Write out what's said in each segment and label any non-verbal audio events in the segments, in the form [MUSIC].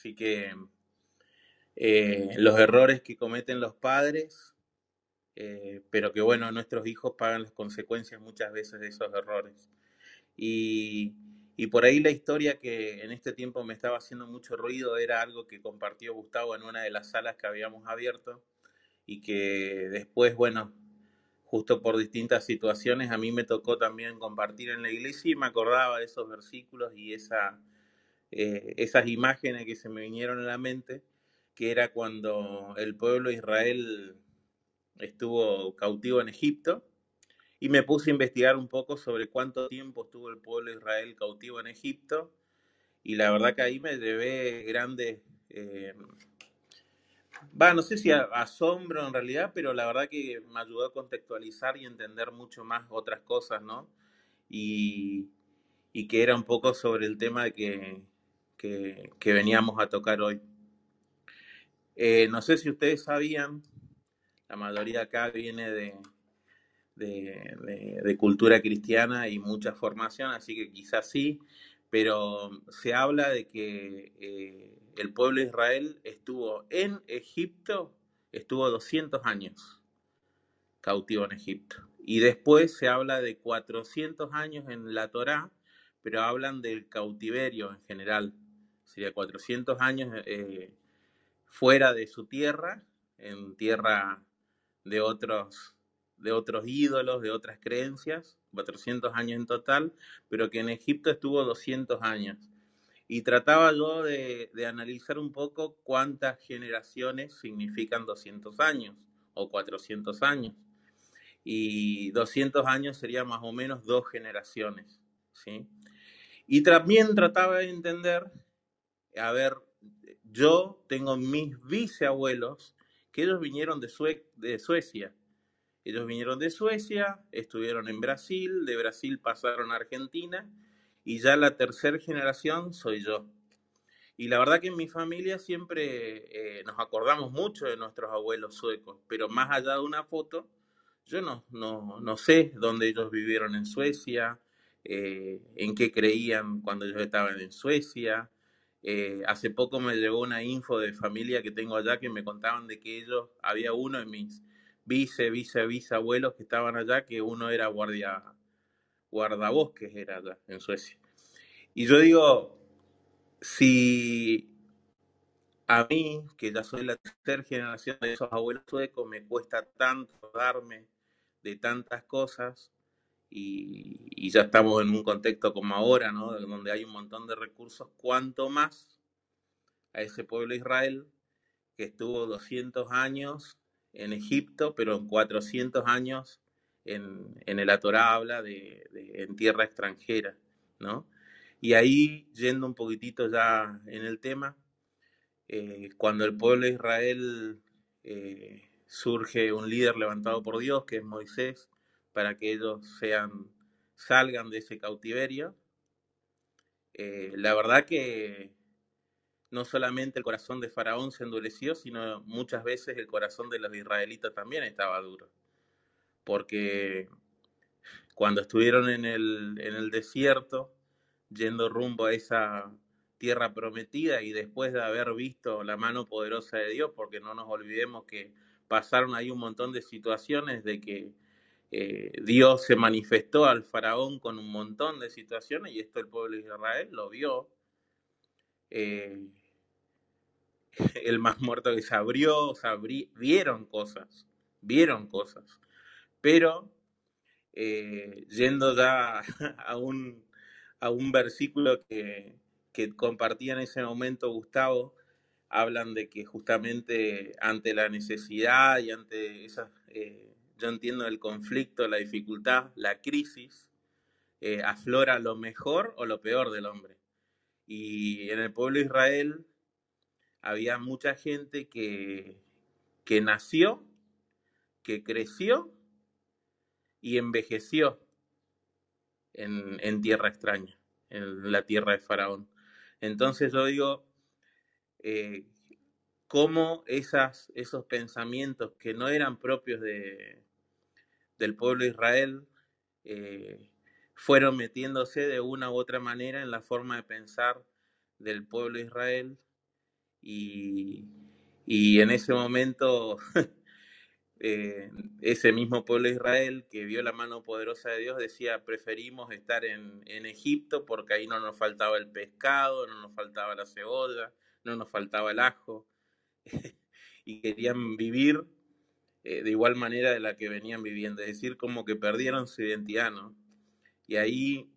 Así que eh, los errores que cometen los padres, eh, pero que bueno, nuestros hijos pagan las consecuencias muchas veces de esos errores. Y, y por ahí la historia que en este tiempo me estaba haciendo mucho ruido era algo que compartió Gustavo en una de las salas que habíamos abierto y que después, bueno, justo por distintas situaciones a mí me tocó también compartir en la iglesia y me acordaba de esos versículos y esa, eh, esas imágenes que se me vinieron a la mente, que era cuando el pueblo de Israel estuvo cautivo en Egipto, y me puse a investigar un poco sobre cuánto tiempo estuvo el pueblo de Israel cautivo en Egipto, y la verdad que ahí me llevé grandes, eh, va, no sé si asombro en realidad, pero la verdad que me ayudó a contextualizar y entender mucho más otras cosas, ¿no? Y, y que era un poco sobre el tema de que que, veníamos a tocar hoy. Eh, no sé si ustedes sabían, la mayoría acá viene de, cultura cristiana y mucha formación, así que quizás sí, pero se habla de que eh, el pueblo de Israel estuvo en Egipto, estuvo 200 años cautivo en Egipto. Y después se habla de 400 años en la Torá, pero hablan del cautiverio en general sería 400 años eh, fuera de su tierra, en tierra de otros, de otros ídolos, de otras creencias, 400 años en total, pero que en Egipto estuvo 200 años. Y trataba yo de, de analizar un poco cuántas generaciones significan 200 años o 400 años. Y 200 años sería más o menos dos generaciones. ¿sí? Y también trataba de entender a ver, yo tengo mis bisabuelos que ellos vinieron de, de Suecia. Ellos vinieron de Suecia, estuvieron en Brasil, de Brasil pasaron a Argentina y ya la tercera generación soy yo. Y la verdad que en mi familia siempre eh, nos acordamos mucho de nuestros abuelos suecos, pero más allá de una foto, yo no, no, no sé dónde ellos vivieron en Suecia, eh, en qué creían cuando ellos estaban en Suecia, eh, hace poco me llegó una info de familia que tengo allá que me contaban de que ellos, había uno de mis vice, vice, bisabuelos que estaban allá, que uno era guardia, guardabosques, era allá en Suecia. Y yo digo, si a mí, que ya soy la tercera generación de esos abuelos suecos, me cuesta tanto darme de tantas cosas, y, ya estamos en un contexto como ahora, ¿no? donde hay un montón de recursos, cuanto más a ese pueblo Israel que estuvo 200 años en Egipto, pero en 400 años en, en el Torah habla de, en tierra extranjera, ¿no? Y ahí, yendo un poquitito ya en el tema, eh, cuando el pueblo de Israel eh, surge un líder levantado por Dios, que es Moisés, para que ellos sean, salgan de ese cautiverio. Eh, la verdad que no solamente el corazón de Faraón se endureció, sino muchas veces el corazón de los israelitas también estaba duro. Porque cuando estuvieron en el, en el desierto, yendo rumbo a esa tierra prometida y después de haber visto la mano poderosa de Dios, porque no nos olvidemos que pasaron ahí un montón de situaciones de que eh, Dios se manifestó al faraón con un montón de situaciones y esto el pueblo de Israel lo vio. Eh, [LAUGHS] el más muerto que se abrió, vieron cosas, vieron cosas. Pero eh, yendo ya [LAUGHS] a un, versículo que compartía en ese momento Gustavo, hablan de que justamente ante la necesidad y ante esas yo entiendo el conflicto, la dificultad, la crisis, eh, aflora lo mejor o lo peor del hombre. Y en el pueblo de Israel había mucha gente que, que nació, que creció y envejeció en, en, tierra extraña, en la tierra de Faraón. Entonces yo digo, eh, cómo esos pensamientos que no eran propios de, del pueblo de Israel eh, fueron metiéndose de una u otra manera en la forma de pensar del pueblo de Israel. Y, y en ese momento [LAUGHS] eh, ese mismo pueblo de Israel que vio la mano poderosa de Dios decía, preferimos estar en, en, Egipto porque ahí no nos faltaba el pescado, no nos faltaba la cebolla, no nos faltaba el ajo, [LAUGHS] y querían vivir eh, de igual manera de la que venían viviendo, es decir, como que perdieron su identidad, ¿no? Y ahí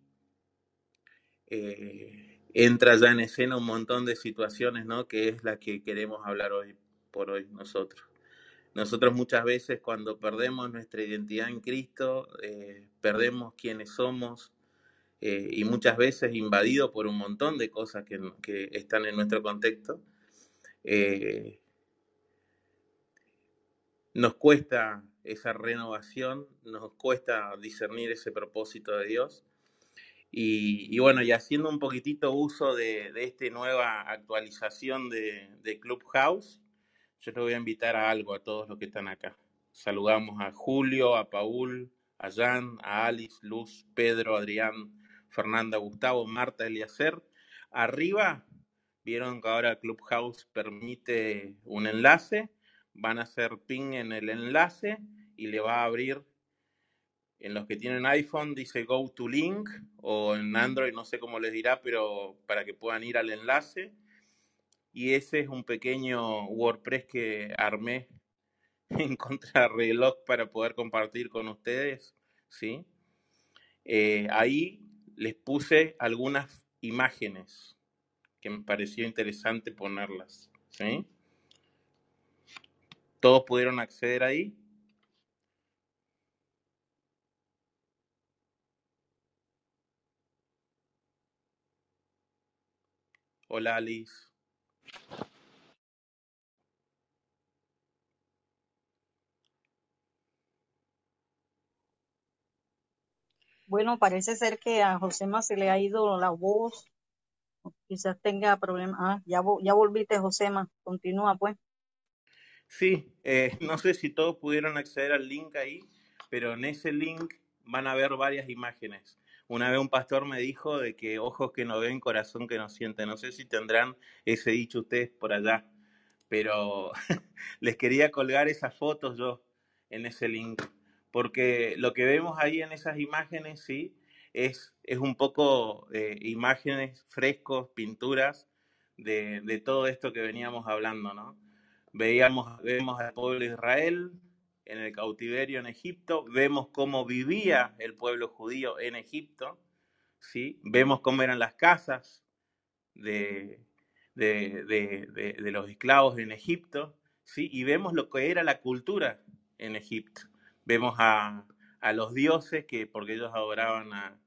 eh, entra ya en escena un montón de situaciones, ¿no? Que es la que queremos hablar hoy por hoy nosotros. Nosotros muchas veces cuando perdemos nuestra identidad en Cristo, eh, perdemos quiénes somos eh, y muchas veces invadido por un montón de cosas que, que están en nuestro contexto. Eh, nos cuesta esa renovación, nos cuesta discernir ese propósito de Dios. Y, bueno, y haciendo un poquitito uso de, de esta nueva actualización de, de Clubhouse, yo te voy a invitar a algo a todos los que están acá. Saludamos a Julio, a Paul, a Jan, a Alice, Luz, Pedro, Adrián, Fernanda, Gustavo, Marta, Eliacer. Arriba, vieron que ahora Clubhouse permite un enlace. Van a hacer ping en el enlace y le va a abrir. En los que tienen iPhone dice Go to Link o en Android no sé cómo les dirá, pero para que puedan ir al enlace y ese es un pequeño WordPress que armé [LAUGHS] en contrarreloj para poder compartir con ustedes, ¿sí? Eh, ahí les puse algunas imágenes que me pareció interesante ponerlas, ¿sí? ¿Todos pudieron acceder ahí? Hola Alice. Bueno, parece ser que a Josema se le ha ido la voz, quizás tenga problemas. Ah, ya, ya volviste, Josema, continúa pues. Sí, eh, [LAUGHS] no sé si todos pudieron acceder al link ahí, pero en ese link van a ver varias imágenes. Una vez un pastor me dijo de que ojos que no ven, corazón que no siente. No sé si tendrán ese dicho ustedes por allá, pero [LAUGHS] les quería colgar esas fotos yo en ese link porque lo que vemos ahí en esas imágenes, sí, es, es un poco eh, imágenes frescos, pinturas de, de, todo esto que veníamos hablando, ¿no? Veíamos, vemos al pueblo de Israel en el cautiverio en Egipto, vemos cómo vivía el pueblo judío en Egipto, ¿sí? Vemos cómo eran las casas de, de, los esclavos en Egipto, ¿sí? Y vemos lo que era la cultura en Egipto vemos a, a los dioses, que, porque ellos adoraban a,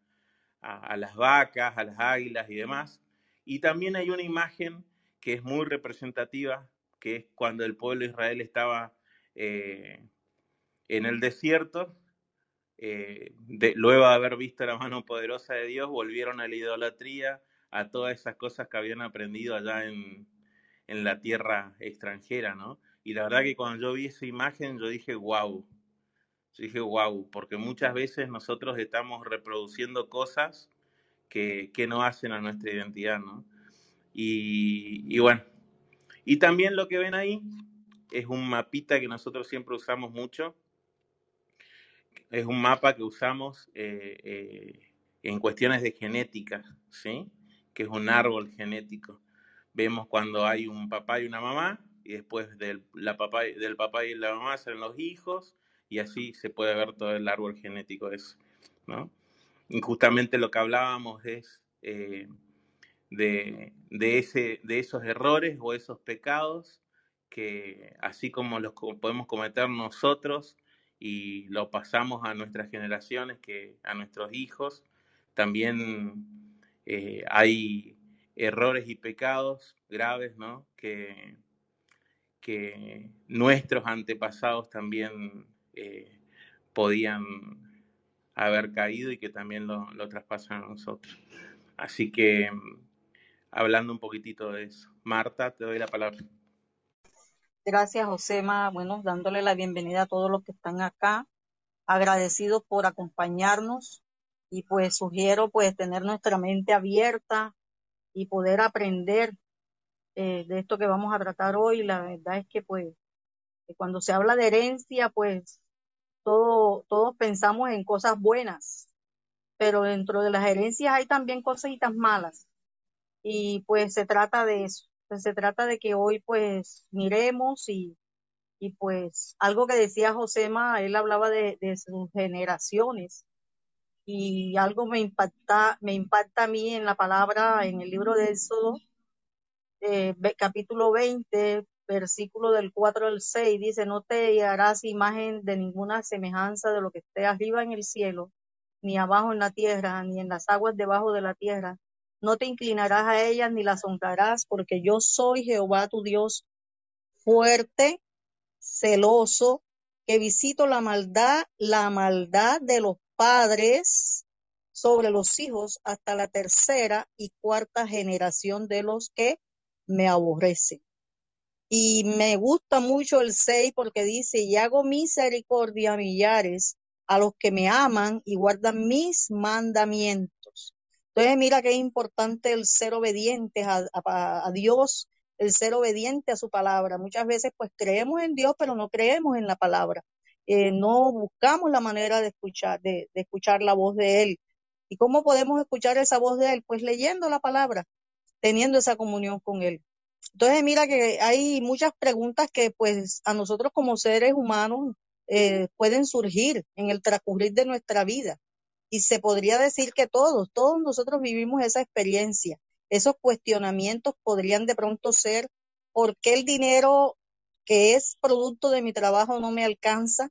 a, a, las vacas, a las águilas y demás. Y también hay una imagen que es muy representativa, que es cuando el pueblo de Israel estaba eh, en el desierto, eh, luego de haber visto la mano poderosa de Dios, volvieron a la idolatría, a todas esas cosas que habían aprendido allá en, en la tierra extranjera, ¿no? Y la verdad que cuando yo vi esa imagen, yo dije, wow, yo dije, wow, porque muchas veces nosotros estamos reproduciendo cosas que, que no hacen a nuestra identidad, ¿no? Y, y, bueno, y también lo que ven ahí es un mapita que nosotros siempre usamos mucho. Es un mapa que usamos eh, eh, en cuestiones de genética, ¿sí? Que es un árbol genético. Vemos cuando hay un papá y una mamá, y después del, la papá, del papá y la mamá salen los hijos, y así se puede ver todo el árbol genético eso, ¿no? Y justamente lo que hablábamos es eh, de, de, ese, de esos errores o esos pecados que así como los podemos cometer nosotros y lo pasamos a nuestras generaciones, que a nuestros hijos, también eh, hay errores y pecados graves, ¿no? Que, que nuestros antepasados también eh, podían haber caído y que también lo, lo traspasan a nosotros. Así que hablando un poquitito de eso. Marta, te doy la palabra. Gracias, Josema. Bueno, dándole la bienvenida a todos los que están acá. Agradecidos por acompañarnos y pues sugiero pues tener nuestra mente abierta y poder aprender eh, de esto que vamos a tratar hoy. La verdad es que pues cuando se habla de herencia, pues todo, todos pensamos en cosas buenas, pero dentro de las herencias hay también cositas malas. Y pues se trata de eso. Se trata de que hoy pues miremos y, y pues algo que decía Josema, él hablaba de, de sus generaciones y algo me impacta, me impacta a mí en la palabra, en el libro de Éxodo, eh, capítulo 20, versículo del 4 al 6, dice, no te harás imagen de ninguna semejanza de lo que esté arriba en el cielo, ni abajo en la tierra, ni en las aguas debajo de la tierra. No te inclinarás a ellas ni las honrarás, porque yo soy Jehová tu Dios, fuerte, celoso, que visito la maldad, la maldad de los padres sobre los hijos hasta la tercera y cuarta generación de los que me aborrecen. Y me gusta mucho el 6 porque dice, y hago misericordia a millares a los que me aman y guardan mis mandamientos. Entonces mira que es importante el ser obediente a, Dios, el ser obediente a su palabra. Muchas veces pues creemos en Dios, pero no creemos en la palabra. Eh, no buscamos la manera de escuchar, de, de escuchar la voz de Él. ¿Y cómo podemos escuchar esa voz de Él? Pues leyendo la palabra, teniendo esa comunión con Él. Entonces, mira que hay muchas preguntas que pues a nosotros como seres humanos eh, pueden surgir en el transcurrir de nuestra vida. Y se podría decir que todos, todos nosotros vivimos esa experiencia. Esos cuestionamientos podrían de pronto ser, ¿por qué el dinero que es producto de mi trabajo no me alcanza?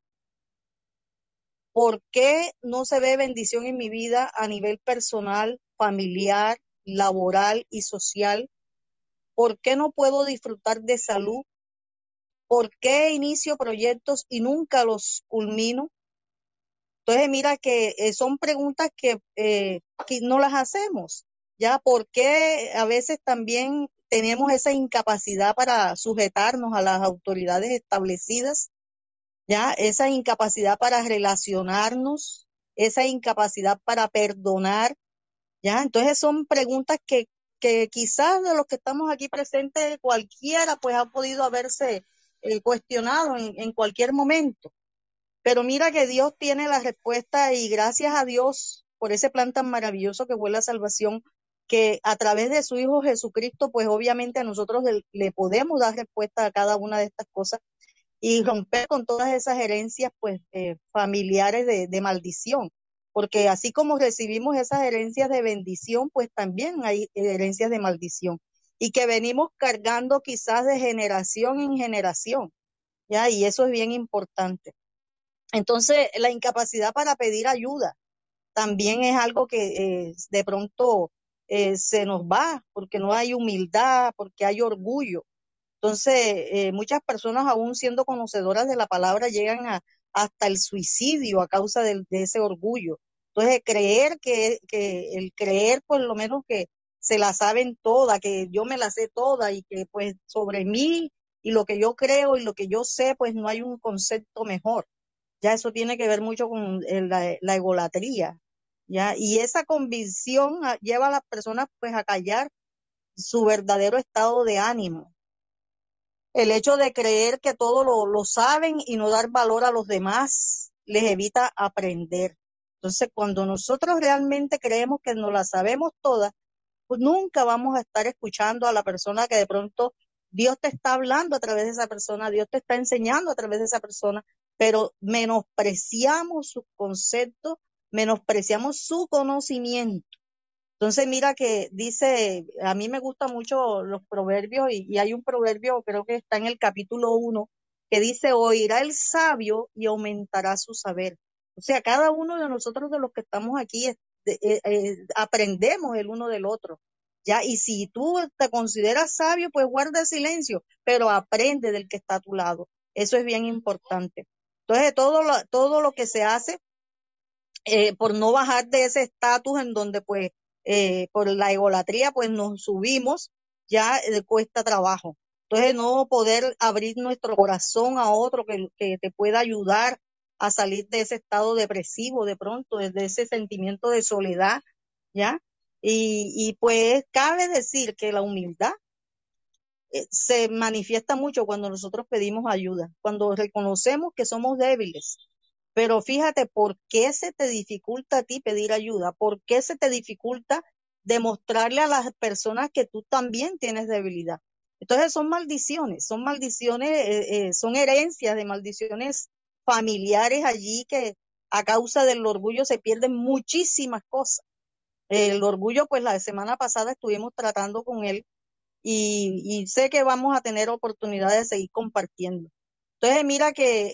¿Por qué no se ve bendición en mi vida a nivel personal, familiar, laboral y social? ¿Por qué no puedo disfrutar de salud? ¿Por qué inicio proyectos y nunca los culmino? Entonces, mira que eh, son preguntas que, eh, no las hacemos. ¿Ya? ¿Por qué a veces también tenemos esa incapacidad para sujetarnos a las autoridades establecidas? ¿Ya? Esa incapacidad para relacionarnos, esa incapacidad para perdonar, ¿ya? Entonces son preguntas que quizás de los que estamos aquí presentes, cualquiera pues ha podido haberse eh, cuestionado en cualquier momento. Pero mira que Dios tiene la respuesta y gracias a Dios por ese plan tan maravilloso que fue la salvación, que a través de su Hijo Jesucristo, pues obviamente a nosotros le, podemos dar respuesta a cada una de estas cosas y romper con todas esas herencias pues eh, familiares de, de maldición porque así como recibimos esas herencias de bendición, pues también hay herencias de maldición y que venimos cargando quizás de generación en generación, ¿ya? Y eso es bien importante. Entonces, la incapacidad para pedir ayuda también es algo que eh, de pronto eh, se nos va porque no hay humildad, porque hay orgullo. Entonces, eh, muchas personas aún siendo conocedoras de la palabra llegan a, hasta el suicidio a causa de, ese orgullo. Entonces, creer que, que el creer por lo menos que se la saben toda, que yo me la sé toda y que pues sobre mí y lo que yo creo y lo que yo sé, pues no hay un concepto mejor. Ya eso tiene que ver mucho con la, la egolatría, ¿ya? Y esa convicción lleva a las personas pues a callar su verdadero estado de ánimo. El hecho de creer que todo lo, lo saben y no dar valor a los demás les evita aprender. Entonces, cuando nosotros realmente creemos que no la sabemos todas, pues nunca vamos a estar escuchando a la persona que de pronto Dios te está hablando a través de esa persona, Dios te está enseñando a través de esa persona, pero menospreciamos sus conceptos, menospreciamos su conocimiento. Entonces, mira que dice, a mí me gustan mucho los proverbios y, hay un proverbio, creo que está en el capítulo 1, que dice, oirá el sabio y aumentará su saber. O sea, cada uno de nosotros de los que estamos aquí eh, eh, aprendemos el uno del otro. Ya, y si tú te consideras sabio, pues guarda silencio, pero aprende del que está a tu lado. Eso es bien importante. Entonces, todo lo, todo lo que se hace eh, por no bajar de ese estatus en donde, pues, eh, por la egolatría, pues nos subimos, ya eh, cuesta trabajo. Entonces, no poder abrir nuestro corazón a otro que, que te pueda ayudar a salir de ese estado depresivo de pronto, de ese sentimiento de soledad, ¿ya? Y, pues cabe decir que la humildad se manifiesta mucho cuando nosotros pedimos ayuda, cuando reconocemos que somos débiles. Pero fíjate, ¿por qué se te dificulta a ti pedir ayuda? ¿Por qué se te dificulta demostrarle a las personas que tú también tienes debilidad? Entonces son maldiciones, son maldiciones, eh, eh, son herencias de maldiciones familiares allí que a causa del orgullo se pierden muchísimas cosas. El orgullo, pues la semana pasada estuvimos tratando con él y, sé que vamos a tener oportunidad de seguir compartiendo. Entonces, mira que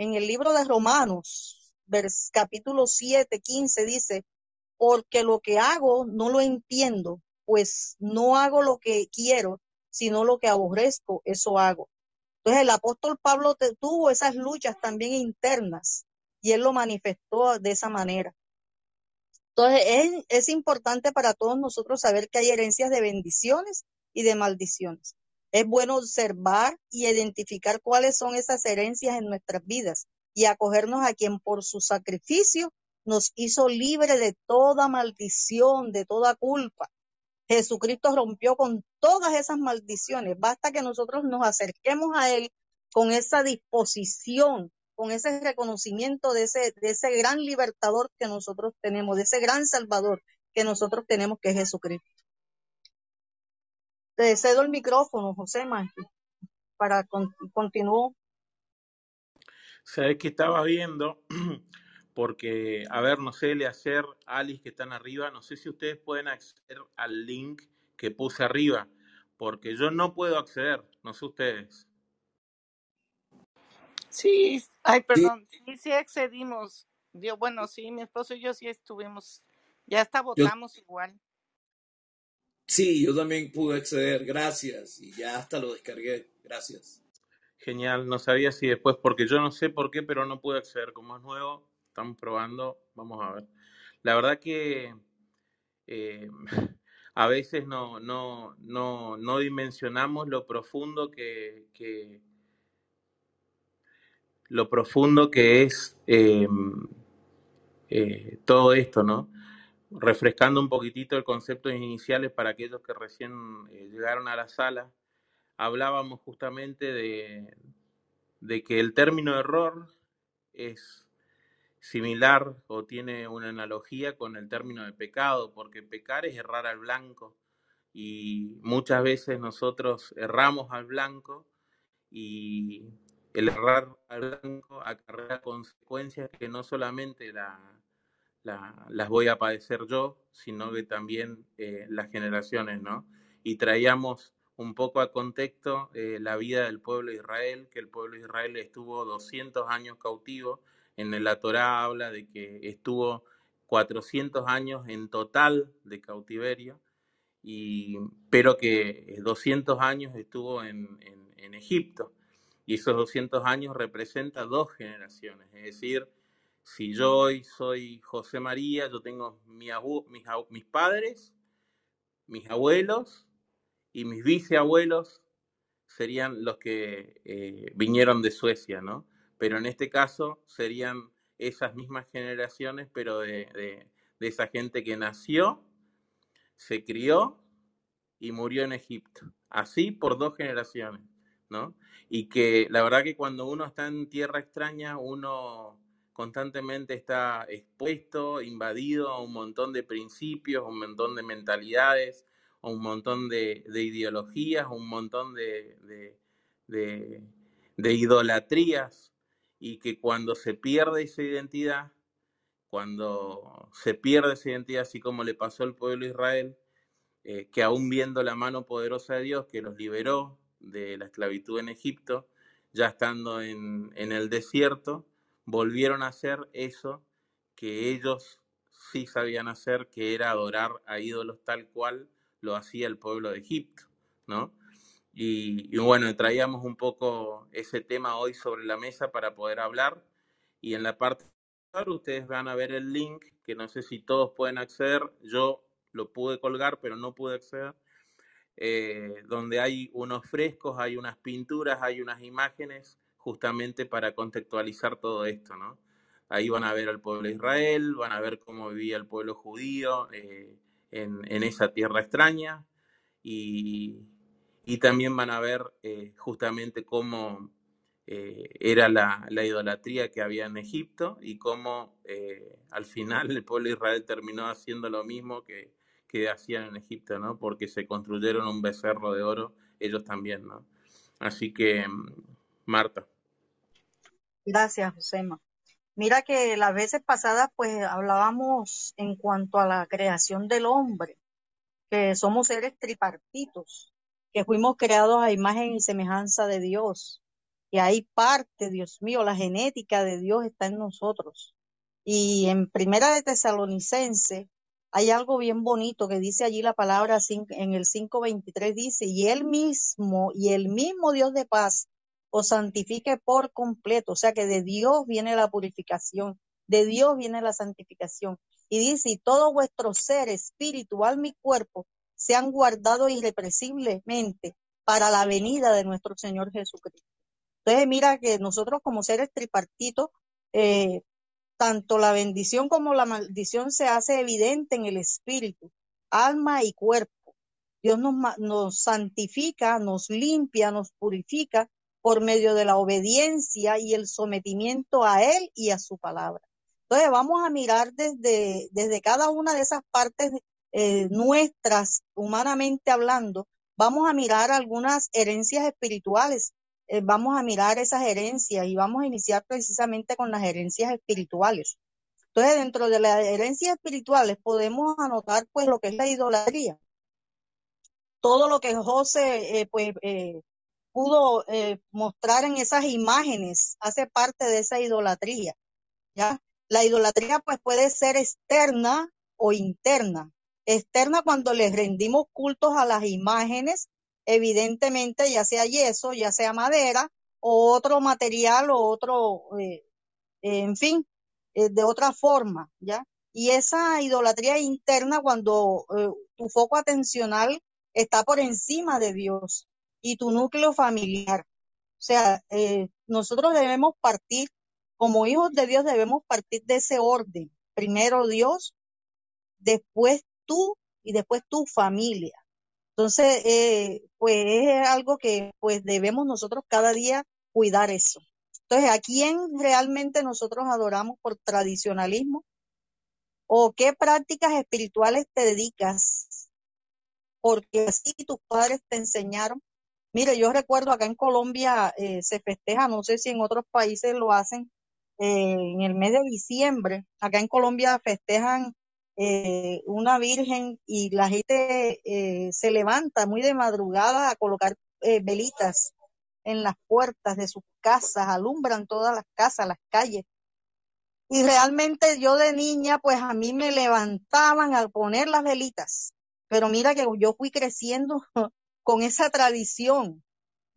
en el libro de Romanos, capítulo 7, 15, dice, porque lo que hago no lo entiendo, pues no hago lo que quiero, sino lo que aborrezco, eso hago. Entonces, el apóstol Pablo tuvo esas luchas también internas y él lo manifestó de esa manera. Entonces, es, es importante para todos nosotros saber que hay herencias de bendiciones y de maldiciones. Es bueno observar y identificar cuáles son esas herencias en nuestras vidas y acogernos a quien por su sacrificio nos hizo libre de toda maldición, de toda culpa. Jesucristo rompió con todas esas maldiciones. Basta que nosotros nos acerquemos a Él con esa disposición, con ese reconocimiento de ese, de ese gran libertador que nosotros tenemos, de ese gran salvador que nosotros tenemos, que es Jesucristo. Te cedo el micrófono, José Mágico, para con, continúo. Sabes que estaba viendo, [CLEARS THROAT] porque, a ver, no sé, le hacer Alice que están arriba, no sé si ustedes pueden acceder al link que puse arriba, porque yo no puedo acceder, no sé ustedes. Sí, ay, perdón, sí, sí accedimos. Yo, bueno, sí, mi esposo y yo sí estuvimos, ya hasta votamos igual. Sí, yo también pude acceder, gracias, y ya hasta lo descargué, gracias. Genial, no sabía si después, porque yo no sé por qué, pero no pude acceder, como es nuevo, estamos probando, vamos a ver. La verdad que eh, [LAUGHS] a veces no, no, no, no dimensionamos lo profundo que, que lo profundo que es eh, eh, todo esto, ¿no? Refrescando un poquitito el concepto iniciales para aquellos que recién eh, llegaron a la sala, hablábamos justamente de, de que el término error es similar o tiene una analogía con el término de pecado, porque pecar es errar al blanco. Y muchas veces nosotros erramos al blanco y el errar al blanco acarrea consecuencias que no solamente la, las voy a padecer yo, sino que también eh, las generaciones, ¿no? Y traíamos un poco a contexto eh, la vida del pueblo de Israel, que el pueblo de Israel estuvo 200 años cautivo, en la Torá habla de que estuvo 400 años en total de cautiverio, y, pero que 200 años estuvo en, en Egipto. Y esos 200 años representa dos generaciones, es decir, si yo hoy soy José María, yo tengo mis, mis padres, mis abuelos y mis viceabuelos serían los que eh, vinieron de Suecia, ¿no? Pero en este caso serían esas mismas generaciones, pero de, de esa gente que nació, se crió y murió en Egipto. Así por dos generaciones, ¿no? Y que la verdad que cuando uno está en tierra extraña, uno constantemente está expuesto, invadido a un montón de principios, un montón de mentalidades, a un montón de, ideologías, un montón de, idolatrías, y que cuando se pierde esa identidad, cuando se pierde esa identidad, así como le pasó al pueblo de Israel, eh, que aún viendo la mano poderosa de Dios que los liberó de la esclavitud en Egipto, ya estando en el desierto, volvieron a hacer eso que ellos sí sabían hacer, que era adorar a ídolos tal cual lo hacía el pueblo de Egipto, ¿no? Y, bueno, traíamos un poco ese tema hoy sobre la mesa para poder hablar. Y en la parte ustedes van a ver el link, que no sé si todos pueden acceder, yo lo pude colgar, pero no pude acceder, eh, donde hay unos frescos, hay unas pinturas, hay unas imágenes justamente para contextualizar todo esto, ¿no? Ahí van a ver al pueblo de Israel, van a ver cómo vivía el pueblo judío eh, en, esa tierra extraña y, y también van a ver eh, justamente cómo eh, era la, la, idolatría que había en Egipto y cómo al final el pueblo de Israel terminó haciendo lo mismo que, que hacían en Egipto, ¿no? Porque se construyeron un becerro de oro, ellos también, ¿no? Así que, mm, Marta. Gracias, Josema. Mira que las veces pasadas pues hablábamos en cuanto a la creación del hombre, que somos seres tripartitos, que fuimos creados a imagen y semejanza de Dios. Y hay parte, Dios mío, la genética de Dios está en nosotros. Y en Primera de Tesalonicense hay algo bien bonito que dice allí la palabra en el 5.23 dice, y él mismo, y el mismo Dios de paz os santifique por completo. O sea que de Dios viene la purificación, de Dios viene la santificación. Y dice, y todo vuestro ser, espíritu, alma y cuerpo sean guardados irrepresiblemente para la venida de nuestro Señor Jesucristo. Entonces mira que nosotros como seres tripartitos, eh, tanto la bendición como la maldición se hace evidente en el espíritu, alma y cuerpo. Dios nos, nos santifica, nos limpia, nos purifica por medio de la obediencia y el sometimiento a Él y a su palabra. Entonces vamos a mirar desde, desde cada una de esas partes eh, nuestras, humanamente hablando, vamos a mirar algunas herencias espirituales eh, vamos a mirar esas herencias y vamos a iniciar precisamente con las herencias espirituales. Entonces, dentro de las herencias espirituales podemos anotar pues lo que es la idolatría. Todo lo que José eh, pues eh, pudo mostrar en esas imágenes hace parte de esa idolatría. ¿ya? La idolatría pues puede ser externa o interna. Externa cuando les rendimos cultos a las imágenes evidentemente ya sea yeso, ya sea madera o otro material o otro, eh, en fin, eh, de otra forma, ¿ya? Y esa idolatría interna cuando eh, tu foco atencional está por encima de Dios y tu núcleo familiar. O sea, nosotros debemos partir, como hijos de Dios debemos partir de ese orden. Primero Dios, después tú y después tu familia. Entonces, eh, pues es algo que pues debemos nosotros cada día cuidar eso. Entonces, ¿a quién realmente nosotros adoramos por tradicionalismo? ¿O qué prácticas espirituales te dedicas? Porque así tus padres te enseñaron. Mire, yo recuerdo acá en Colombia eh, se festeja, no sé si en otros países lo hacen, eh, en el mes de diciembre, acá en Colombia festejan eh, una virgen y la gente se levanta muy de madrugada a colocar velitas en las puertas de sus casas, alumbran todas las casas, las calles. Y realmente yo de niña, pues a mí me levantaban al poner las velitas. Pero mira que yo fui creciendo [LAUGHS] con esa tradición.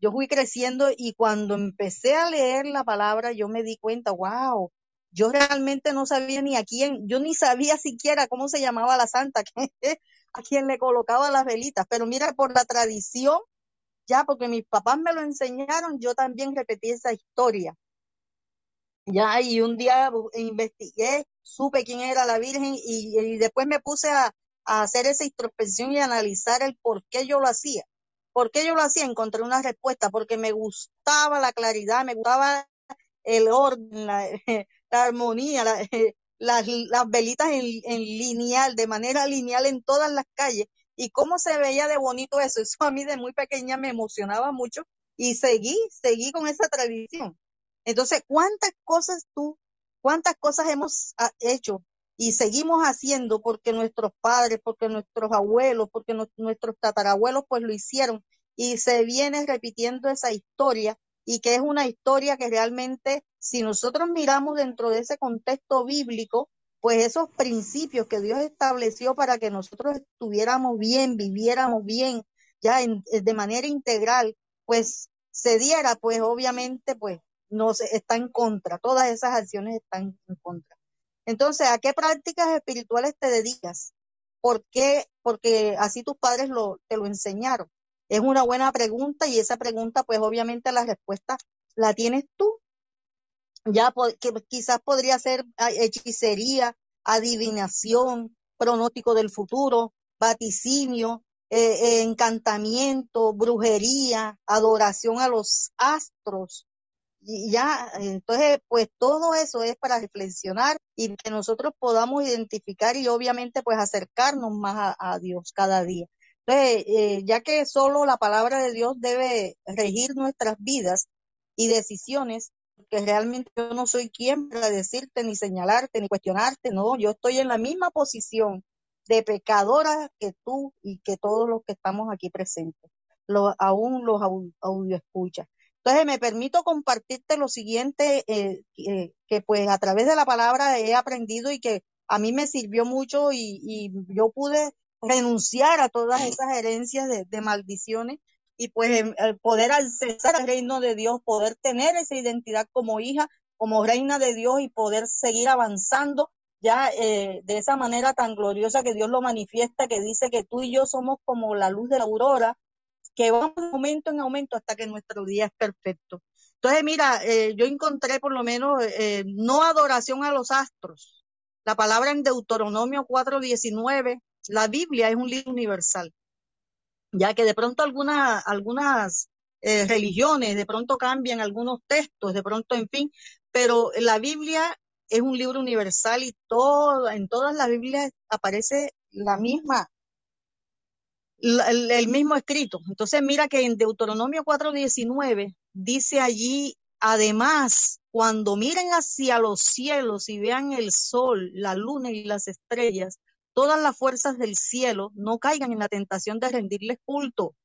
Yo fui creciendo y cuando empecé a leer la palabra, yo me di cuenta, wow, yo realmente no sabía ni a quién, yo ni sabía siquiera cómo se llamaba la santa, [LAUGHS] a quien le colocaba las velitas, pero mira, por la tradición, ya porque mis papás me lo enseñaron, yo también repetí esa historia. Ya, y un día investigué, supe quién era la Virgen y, después me puse a, a hacer esa introspección y analizar el por qué yo lo hacía. ¿Por qué yo lo hacía? Encontré una respuesta, porque me gustaba la claridad, me gustaba el orden, la, [LAUGHS] armonía, [LAUGHS] las, las velitas en, en, lineal, de manera lineal en todas las calles. Y cómo se veía de bonito eso. Eso a mí de muy pequeña me emocionaba mucho y seguí, seguí con esa tradición. Entonces, ¿cuántas cosas tú, cuántas cosas hemos ah, hecho y seguimos haciendo porque nuestros padres, porque nuestros abuelos, porque nuestros tatarabuelos pues lo hicieron y se viene repitiendo esa historia y que es una historia que realmente, si nosotros miramos dentro de ese contexto bíblico, pues esos principios que Dios estableció para que nosotros estuviéramos bien, viviéramos bien, ya de manera integral, pues se diera, pues obviamente, pues no está en contra, todas esas acciones están en contra. Entonces, ¿a qué prácticas espirituales te dedicas? ¿Por qué? Porque así tus padres lo, te lo enseñaron. Es una buena pregunta y esa pregunta, pues obviamente la respuesta la tienes tú. Ya que quizás podría ser hechicería, adivinación, pronóstico del futuro, vaticinio, eh, encantamiento, brujería, adoración a los astros, y ya, entonces, pues todo eso es para reflexionar y que nosotros podamos identificar y obviamente pues acercarnos más a, Dios cada día. Entonces, eh, ya que solo la palabra de Dios debe regir nuestras vidas y decisiones, que realmente yo no soy quien para decirte, ni señalarte, ni cuestionarte, no, yo estoy en la misma posición de pecadora que tú y que todos los que estamos aquí presentes, lo, aún los audio escuchas. Entonces me permito compartirte lo siguiente, eh, eh, que pues a través de la palabra he aprendido y que a mí me sirvió mucho y, yo pude renunciar a todas esas herencias de, maldiciones y pues em, poder acceder al reino de Dios, poder tener esa identidad como hija, como reina de Dios y poder seguir avanzando ya eh, de esa manera tan gloriosa que Dios lo manifiesta, que dice que tú y yo somos como la luz de la aurora, que de aumento en aumento hasta que nuestro día es perfecto. Entonces, mira, eh, yo encontré por lo menos eh, no adoración a los astros. La palabra en Deuteronomio 4:19, la Biblia es un libro universal, ya que de pronto algunas, algunas eh, religiones de pronto cambian algunos textos, de pronto, en fin, pero la Biblia es un libro universal y todo, en todas las Biblias aparece la misma el, mismo escrito. Entonces mira que en Deuteronomio 4:19 dice allí, además, cuando miren hacia los cielos y vean el sol, la luna y las estrellas, todas las fuerzas del cielo no caigan en la tentación de rendirles culto.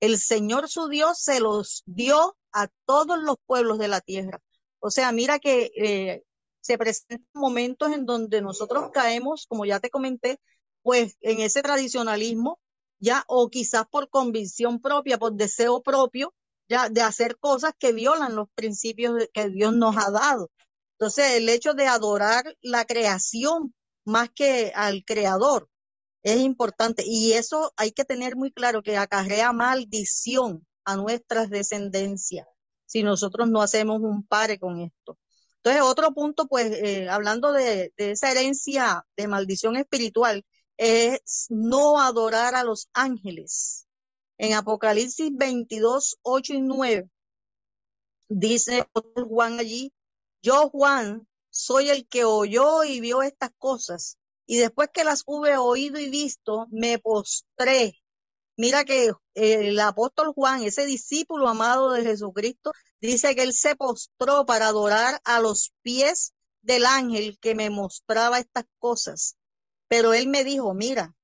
El Señor su Dios se los dio a todos los pueblos de la tierra. O sea, mira que eh, se presentan momentos en donde nosotros caemos, como ya te comenté, pues en ese tradicionalismo ya, o quizás por convicción propia, por deseo propio, ya, de hacer cosas que violan los principios que Dios nos ha dado. Entonces, el hecho de adorar la creación más que al creador es importante. Y eso hay que tener muy claro que acarrea maldición a nuestras descendencias si nosotros no hacemos un pare con esto. Entonces, otro punto, pues, eh, hablando de, de, esa herencia de maldición espiritual, es no adorar a los ángeles. En Apocalipsis 22, 8 y 9, dice Juan allí, yo Juan soy el que oyó y vio estas cosas, y después que las hube oído y visto, me postré. Mira que el apóstol Juan, ese discípulo amado de Jesucristo, dice que él se postró para adorar a los pies del ángel que me mostraba estas cosas. Pero él me dijo, mira,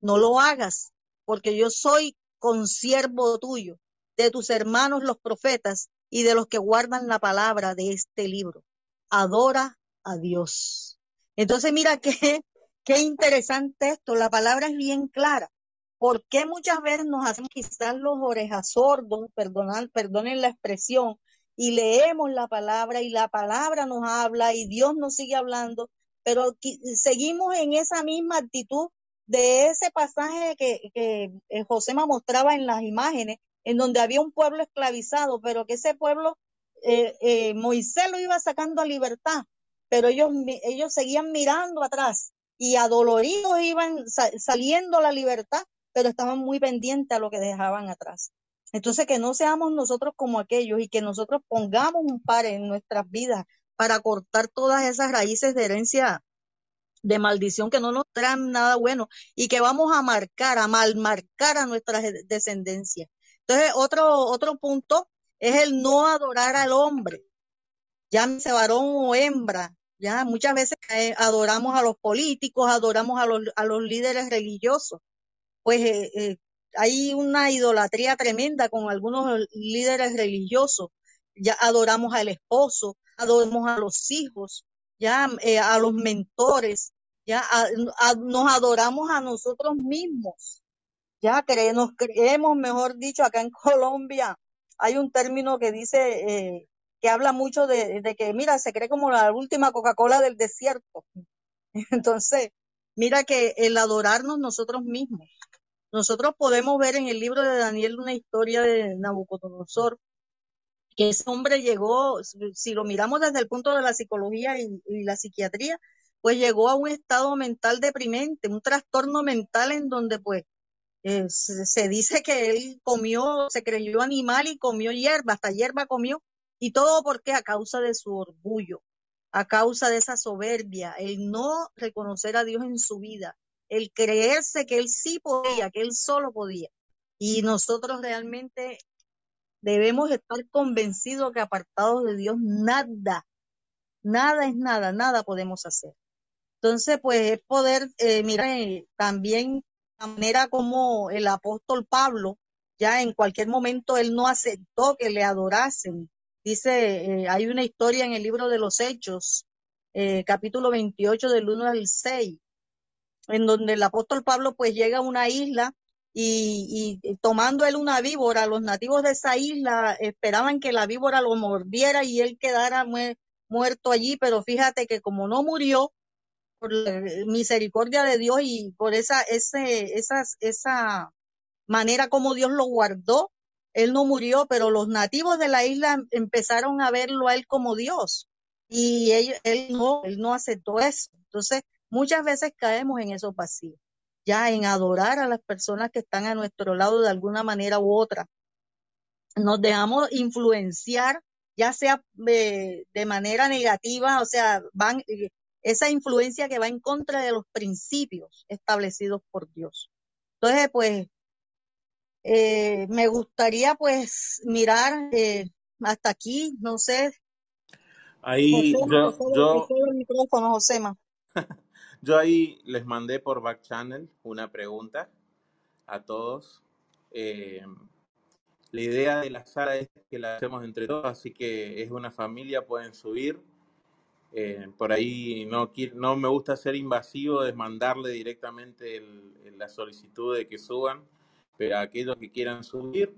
no lo hagas, porque yo soy consiervo tuyo, de tus hermanos los profetas y de los que guardan la palabra de este libro. Adora a Dios. Entonces, mira qué, [LAUGHS] qué interesante esto. La palabra es bien clara. ¿Por qué muchas veces nos hacemos quizás los orejas sordos, perdonan, perdonen la expresión, y leemos la palabra y la palabra nos habla y Dios nos sigue hablando, pero seguimos en esa misma actitud de ese pasaje que, que eh, José me mostraba en las imágenes, en donde había un pueblo esclavizado, pero que ese pueblo, eh, eh, Moisés lo iba sacando a libertad, pero ellos, ellos seguían mirando atrás y adoloridos iban saliendo a la libertad, pero estaban muy pendientes a lo que dejaban atrás. Entonces, que no seamos nosotros como aquellos y que nosotros pongamos un par en nuestras vidas para cortar todas esas raíces de herencia de maldición que no nos traen nada bueno y que vamos a marcar, a malmarcar a nuestra descendencia. Entonces, otro, otro punto es el no adorar al hombre, llámese varón o hembra. Ya muchas veces adoramos a los políticos, adoramos a los, a los líderes religiosos. Pues eh, eh, hay una idolatría tremenda con algunos líderes religiosos. Ya adoramos al esposo, adoramos a los hijos, ya eh, a los mentores, ya nos adoramos a nosotros mismos, ya nos creemos, mejor dicho, acá en [LAUGHS] Colombia hay un término que dice, eh, que habla mucho de, de, que, mira, se cree como la última Coca-Cola del desierto. [LAUGHS] Entonces, mira que el adorarnos nosotros mismos. Nosotros podemos ver en el libro de Daniel una historia de Nabucodonosor, que ese hombre llegó, si lo miramos desde el punto de la psicología y, la psiquiatría, pues llegó a un estado mental deprimente, un trastorno mental en donde pues eh, se, se dice que él comió, se creyó animal y comió hierba, hasta hierba comió, y todo porque a causa de su orgullo, a causa de esa soberbia, el no reconocer a Dios en su vida, el creerse que él sí podía, que él solo podía. Y nosotros realmente debemos estar convencidos que apartados de Dios nada, nada es nada, nada podemos hacer. Entonces, pues es poder eh, mirar eh, también la manera como el apóstol Pablo, ya en cualquier momento él no aceptó que le adorasen. Dice, eh, hay una historia en el libro de los Hechos, capítulo 28 del 1 al 6, en donde el apóstol Pablo pues llega a una isla y, tomando él una víbora, los nativos de esa isla esperaban que la víbora lo mordiera y él quedara mu muerto allí, pero fíjate que como no murió, por la misericordia de Dios y por esa, ese, esa manera como Dios lo guardó, él no murió, pero los nativos de la isla empezaron a verlo a él como Dios y él, él no, él no aceptó eso. Entonces, muchas veces caemos en esos vacíos, ya en adorar a las personas que están a nuestro lado de alguna manera u otra. Nos dejamos influenciar, ya sea de, de manera negativa, o sea, van, esa influencia que va en contra de los principios establecidos por Dios. Entonces, pues, eh, me gustaría pues mirar eh, hasta aquí, no sé. Ahí Josema, yo, yo, el micrófono, Josema. [LAUGHS] yo ahí les mandé por back channel una pregunta a todos. Eh, la idea de la sala es que la hacemos entre todos, así que es una familia, pueden subir. Eh, por ahí no, no me gusta ser invasivo, de mandarle directamente la solicitud de que suban, pero aquellos que quieran subir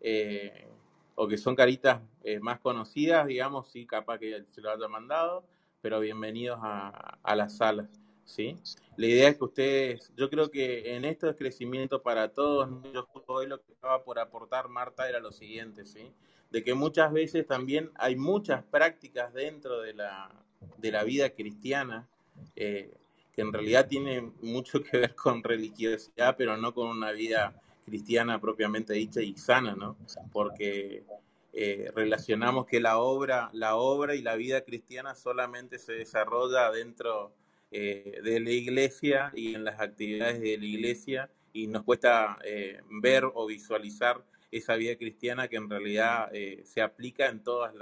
eh, o que son caritas eh, más conocidas, digamos, sí, capaz que se lo haya mandado, pero bienvenidos a, a la sala, ¿sí? La idea es que ustedes, yo creo que en esto de crecimiento para todos, yo hoy lo que estaba por aportar Marta era lo siguiente, ¿sí? De que muchas veces también hay muchas prácticas dentro de la, de la vida cristiana eh, que en realidad tienen mucho que ver con religiosidad, pero no con una vida cristiana propiamente dicha y sana, ¿no? Porque eh, relacionamos que la obra, la obra y la vida cristiana solamente se desarrolla dentro eh, de la iglesia y en las actividades de la iglesia y nos cuesta eh, ver o visualizar esa vida cristiana que en realidad eh, se aplica en todos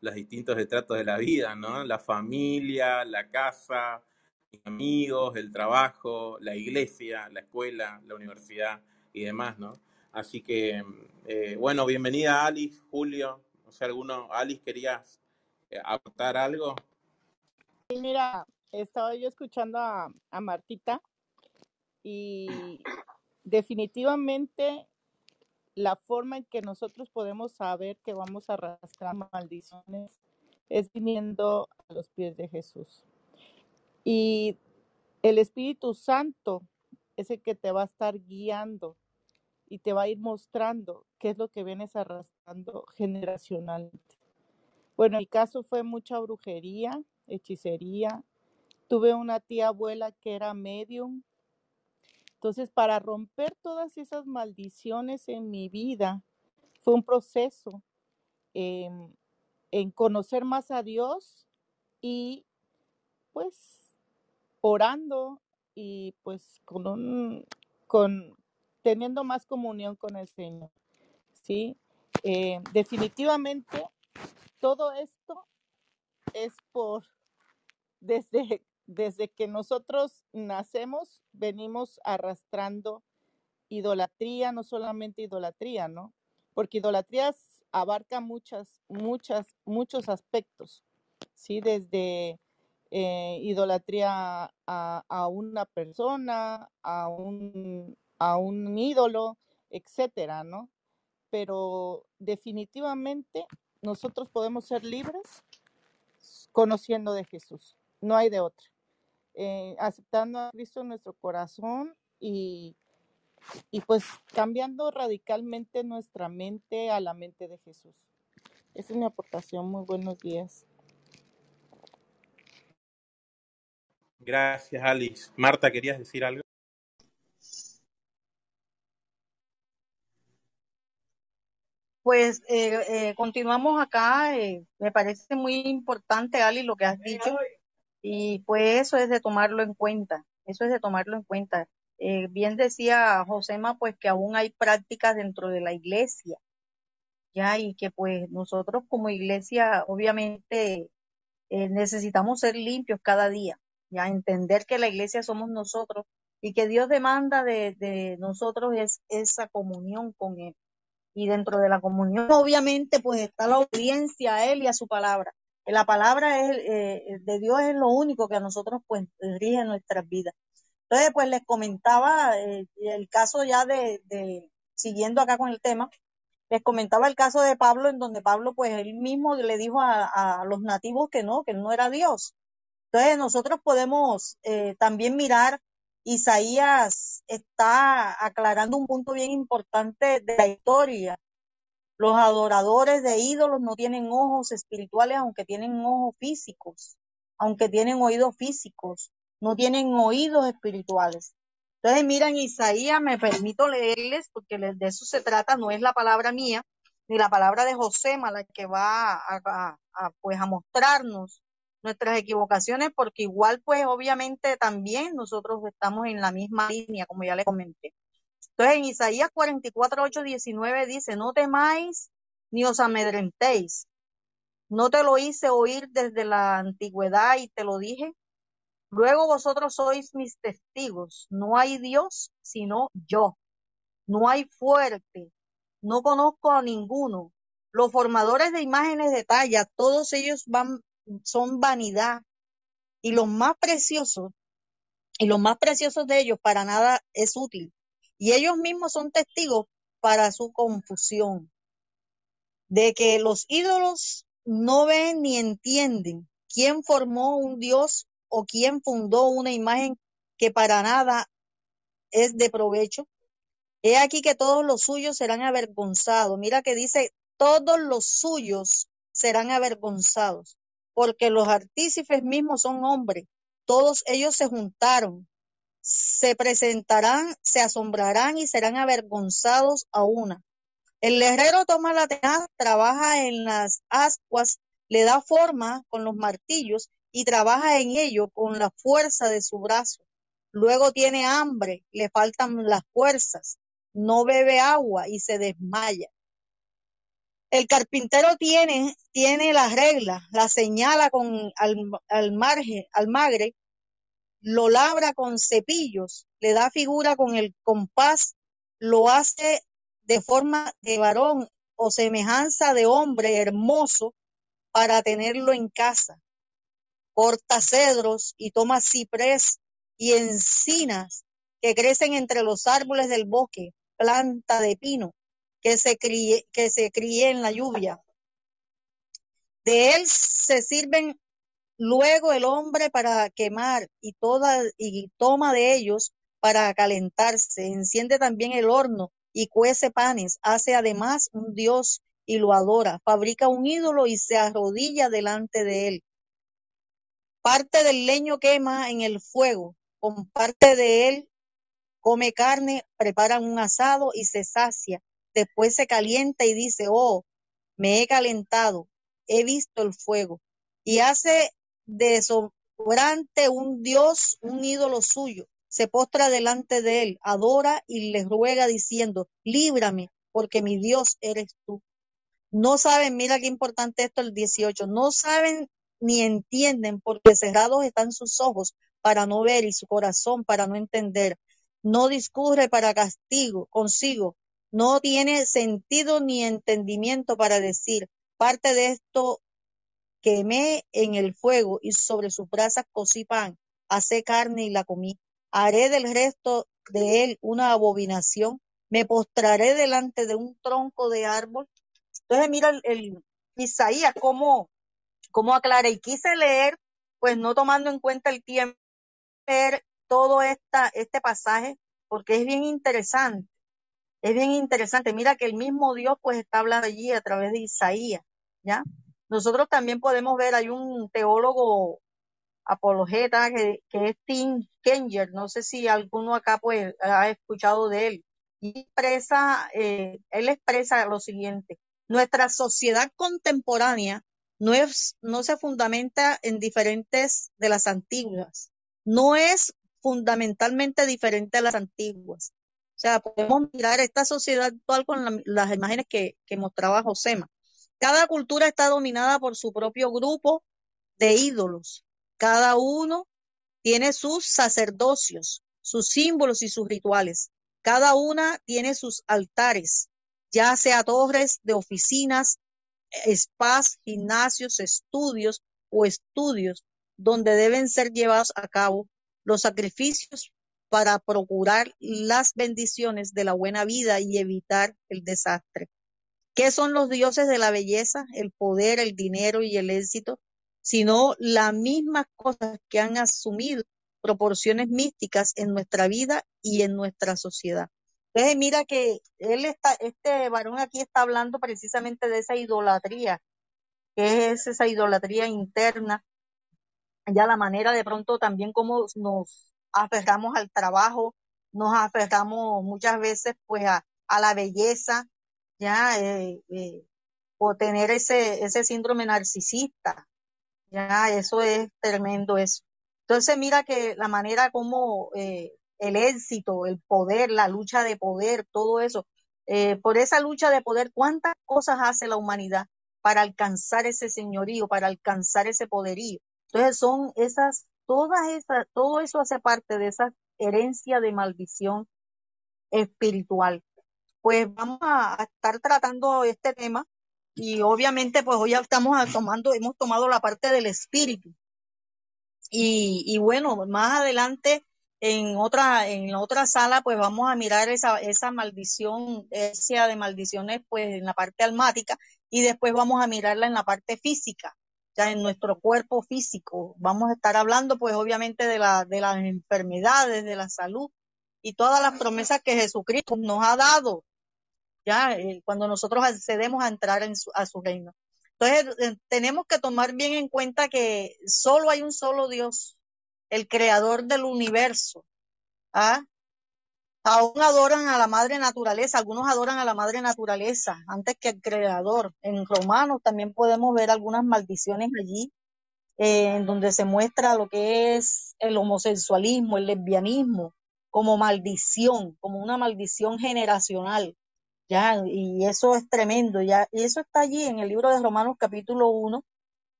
los distintos estratos de la vida, ¿no? La familia, la casa, los amigos, el trabajo, la iglesia, la escuela, la universidad y demás, ¿no? Así que, eh, bueno, bienvenida Alice, Julio. No sé, alguno, Alice, ¿querías eh, aportar algo? Mira, estaba yo escuchando a, Martita y definitivamente la forma en que nosotros podemos saber que vamos a arrastrar maldiciones es viniendo a los pies de Jesús. Y el Espíritu Santo es el que te va a estar guiando y te va a ir mostrando qué es lo que vienes arrastrando generacionalmente. Bueno, en mi caso fue mucha brujería, hechicería. Tuve una tía abuela que era medium. Entonces, para romper todas esas maldiciones en mi vida, fue un proceso eh, en conocer más a Dios y pues orando y pues con un, con, teniendo más comunión con el Señor. ¿sí? Eh, definitivamente todo esto es por, [LAUGHS] desde, desde que nosotros nacemos, venimos arrastrando idolatría, no solamente idolatría, ¿no? Porque idolatría abarca muchas, muchas, muchos aspectos, ¿sí? Desde eh, idolatría a, a, una persona, a un, a un ídolo, etcétera, ¿no? Pero definitivamente nosotros podemos ser libres conociendo de Jesús, no hay de otra eh, aceptando a Cristo en nuestro corazón y, y pues cambiando radicalmente nuestra mente a la mente de Jesús. Esa es mi aportación. Muy buenos días. Gracias, Alice. Marta, ¿querías decir algo? Pues eh, eh, continuamos acá. Eh, me parece muy importante, Ali, lo que has dicho. Y pues eso es de tomarlo en cuenta. Eso es de tomarlo en cuenta. Eh, bien decía Josema, pues que aún hay prácticas dentro de la iglesia, ya, y que pues nosotros como iglesia, obviamente, eh, necesitamos ser limpios cada día, ya, entender que la iglesia somos nosotros y que Dios demanda de, de nosotros es esa comunión con Él y dentro de la comunión obviamente pues está la obediencia a él y a su palabra. La palabra es, eh, de Dios es lo único que a nosotros pues rige nuestras vidas. Entonces pues les comentaba eh, el caso ya de, de, siguiendo acá con el tema, les comentaba el caso de Pablo en donde Pablo pues él mismo le dijo a, los nativos que no, que él no era Dios. Entonces nosotros podemos eh, también mirar, Isaías está aclarando un punto bien importante de la historia. Los adoradores de ídolos no tienen ojos espirituales, aunque tienen ojos físicos, aunque tienen oídos físicos, no tienen oídos espirituales. Entonces, miren, Isaías, me permito leerles, porque de eso se trata, no es la palabra mía, ni la palabra de José, la que va a, pues, a mostrarnos nuestras equivocaciones, porque igual, pues, obviamente también nosotros estamos en la misma línea, como ya les comenté. Entonces, en Isaías 44, 8, 19 dice, no temáis ni os amedrentéis. No te lo hice oír desde la antigüedad y te lo dije. Luego vosotros sois mis testigos. No hay Dios sino yo. No hay fuerte. No conozco a ninguno. Los formadores de imágenes de talla, todos ellos van, son vanidad. Y los más preciosos, y los más preciosos de ellos para nada es útil. Y ellos mismos son testigos para su confusión, de que los ídolos no ven ni entienden quién formó un dios o quién fundó una imagen que para nada es de provecho. He aquí que todos los suyos serán avergonzados. Mira que dice, todos los suyos serán avergonzados, porque los artífices mismos son hombres. Todos ellos se juntaron, se presentarán, se asombrarán y serán avergonzados a una. El herrero toma la tenaz, trabaja en las ascuas, le da forma con los martillos y trabaja en ello con la fuerza de su brazo. Luego tiene hambre, le faltan las fuerzas, no bebe agua y se desmaya. El carpintero tiene, tiene la regla, la señala con al, al margen, al magre, lo labra con cepillos, le da figura con el compás, lo hace de forma de varón o semejanza de hombre hermoso para tenerlo en casa. Corta cedros y toma ciprés y encinas que crecen entre los árboles del bosque, planta de pino que se críe, que se críe en la lluvia. De él se sirven luego el hombre para quemar y toda y toma de ellos para calentarse, enciende también el horno y cuece panes, hace además un dios y lo adora, fabrica un ídolo y se arrodilla delante de él. Parte del leño quema en el fuego, con parte de él come carne, preparan un asado y se sacia. Después se calienta y dice, oh, me he calentado, he visto el fuego. Y hace de sobrante un dios, un ídolo suyo. Se postra delante de él, adora y le ruega diciendo, líbrame, porque mi Dios eres tú. No saben, mira qué importante esto el 18, no saben ni entienden porque cerrados están sus ojos para no ver y su corazón para no entender. No discurre para castigo consigo, no tiene sentido ni entendimiento para decir, parte de esto quemé en el fuego y sobre sus brasas cocí pan, hacé carne y la comí. Haré del resto de él una abominación, me postraré delante de un tronco de árbol. Entonces mira el, el Isaías cómo, cómo aclara y quise leer, pues no tomando en cuenta el tiempo, leer todo esta, este pasaje porque es bien interesante. Es bien interesante. Mira que el mismo Dios pues está hablando allí a través de Isaías, ¿ya? Nosotros también podemos ver, hay un teólogo apologeta que, es Tim Kenger, no sé si alguno acá pues ha escuchado de él, y expresa, eh, él expresa lo siguiente, nuestra sociedad contemporánea no, es, no se fundamenta en diferentes de las antiguas, no es fundamentalmente diferente a las antiguas. O sea, podemos mirar esta sociedad actual con la, las imágenes que, que mostraba Josema. Cada cultura está dominada por su propio grupo de ídolos. Cada uno tiene sus sacerdocios, sus símbolos y sus rituales. Cada una tiene sus altares, ya sea torres de oficinas, spas, gimnasios, estudios o estudios donde deben ser llevados a cabo los sacrificios para procurar las bendiciones de la buena vida y evitar el desastre. ¿Qué son los dioses de la belleza, el poder, el dinero y el éxito? Sino las mismas cosas que han asumido proporciones místicas en nuestra vida y en nuestra sociedad. Entonces, mira que él está, este varón aquí está hablando precisamente de esa idolatría, que es esa idolatría interna, ya la manera de pronto también como nos aferramos al trabajo, nos aferramos muchas veces pues a, a la belleza, ya, eh, eh, o tener ese, ese síndrome narcisista, ya, eso es tremendo eso. Entonces mira que la manera como eh, el éxito, el poder, la lucha de poder, todo eso, eh, por esa lucha de poder, ¿cuántas cosas hace la humanidad para alcanzar ese señorío, para alcanzar ese poderío? Entonces son esas, todas esas, todo eso hace parte de esa herencia de maldición espiritual. Pues vamos a, estar tratando este tema y obviamente pues hoy ya estamos tomando, hemos tomado la parte del espíritu. Y, y bueno, más adelante en otra, en otra sala, pues vamos a mirar esa, esa maldición, esa de maldiciones, pues en la parte almática, y después vamos a mirarla en la parte física, ya en nuestro cuerpo físico. Vamos a estar hablando, pues obviamente, de, la, de las enfermedades, de la salud y todas las promesas que Jesucristo nos ha dado, ya eh, cuando nosotros accedemos a entrar en su, a su reino. Entonces, eh, tenemos que tomar bien en cuenta que solo hay un solo Dios, el creador del universo. ¿ah? Aún adoran a la madre naturaleza, algunos adoran a la madre naturaleza antes que al creador. En Romanos también podemos ver algunas maldiciones allí, eh, en donde se muestra lo que es el homosexualismo, el lesbianismo, como maldición, como una maldición generacional. Ya, y eso es tremendo, ya, y eso está allí en el libro de Romanos capítulo 1.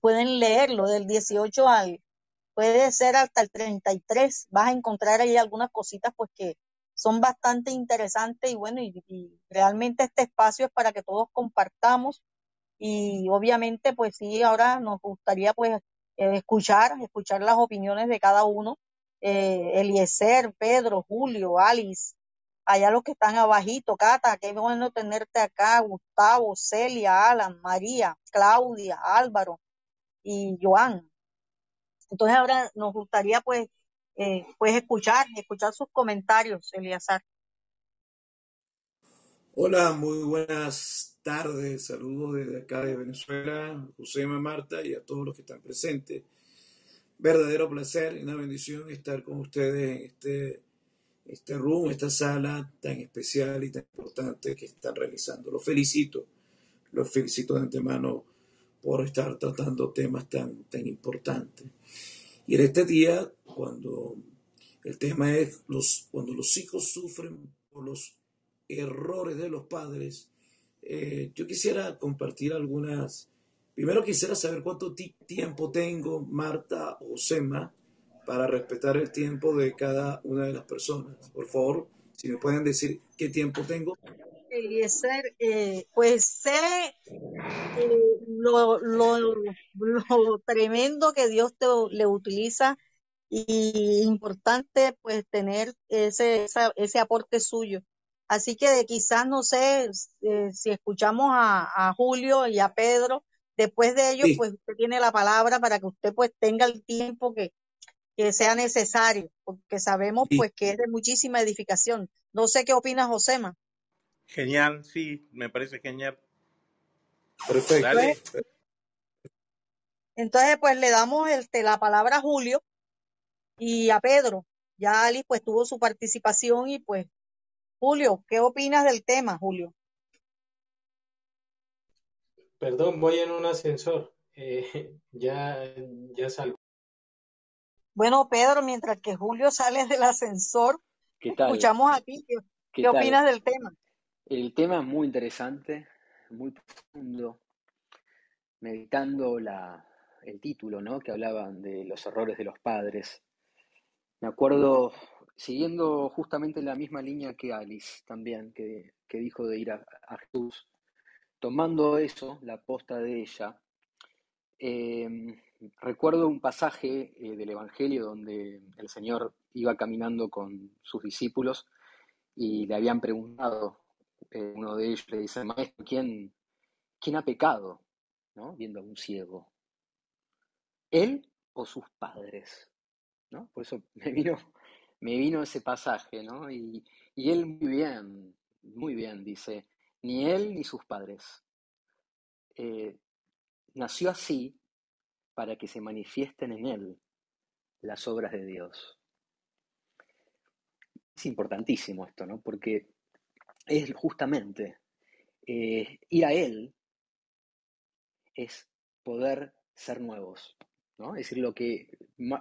Pueden leerlo del 18 al, puede ser hasta el 33. Vas a encontrar ahí algunas cositas pues que son bastante interesantes y bueno, y, y realmente este espacio es para que todos compartamos y obviamente pues sí, ahora nos gustaría pues eh, escuchar, escuchar las opiniones de cada uno. Eh, Eliezer, Pedro, Julio, Alice, allá los que están abajito, Cata, qué bueno tenerte acá, Gustavo, Celia, Alan, María, Claudia, Álvaro y Joan. Entonces ahora nos gustaría pues, eh, pues escuchar, escuchar sus comentarios, Eliazar. Hola, muy buenas tardes. Saludos desde acá de Venezuela, José Marta y a todos los que están presentes. Verdadero placer y una bendición estar con ustedes en este, este room, esta sala tan especial y tan importante que están realizando. Los felicito, los felicito de antemano por estar tratando temas tan, tan importantes. Y en este día, cuando el tema es los, cuando los hijos sufren por los errores de los padres, eh, yo quisiera compartir algunas. Primero quisiera saber cuánto ti- tiempo tengo, Marta o Sema, para respetar el tiempo de cada una de las personas. Por favor, si me pueden decir qué tiempo tengo. Eliezer, eh, pues sé eh, lo, lo, lo tremendo que Dios te, le utiliza y importante pues tener ese, esa- ese aporte suyo. Así que quizás no sé eh, si escuchamos a, a Julio y a Pedro, después de ellos Sí, pues usted tiene la palabra para que usted pues tenga el tiempo que, que sea necesario, porque sabemos sí, pues que es de muchísima edificación. No sé qué opina Josema. Genial, sí, me parece genial. perfecto. Dale. Entonces, entonces pues le damos este, la palabra a Julio y a Pedro. Ya Ali pues tuvo su participación y pues Julio, ¿qué opinas del tema, Julio? Perdón, voy en un ascensor. Eh, [LAUGHS] ya, ya salgo. Bueno, Pedro, mientras que Julio sale del ascensor, ¿Qué tal? escuchamos a ti. ¿Qué, opinas del tema? El tema es muy interesante, muy profundo, meditando la, el título, ¿no? Que hablaban de los errores de los padres. Me acuerdo, siguiendo justamente la misma línea que Alice también, que, que dijo de ir a, a Jesús, tomando eso, la posta de ella, eh, recuerdo un pasaje eh, del Evangelio donde el Señor iba caminando con sus discípulos y le habían preguntado, eh, uno de ellos le dice, maestro, ¿quién, quién ha pecado? ¿No? Viendo a un ciego. ¿Él o sus padres? ¿No? Por eso me [LAUGHS] vino, me vino ese pasaje, ¿no? Y, y él muy bien, muy bien, dice, ni él ni sus padres. Eh, nació así para que se manifiesten en él las obras de Dios. Es importantísimo esto, ¿no? Porque es justamente eh, ir a Él es poder ser nuevos, ¿no? Es decir, lo que,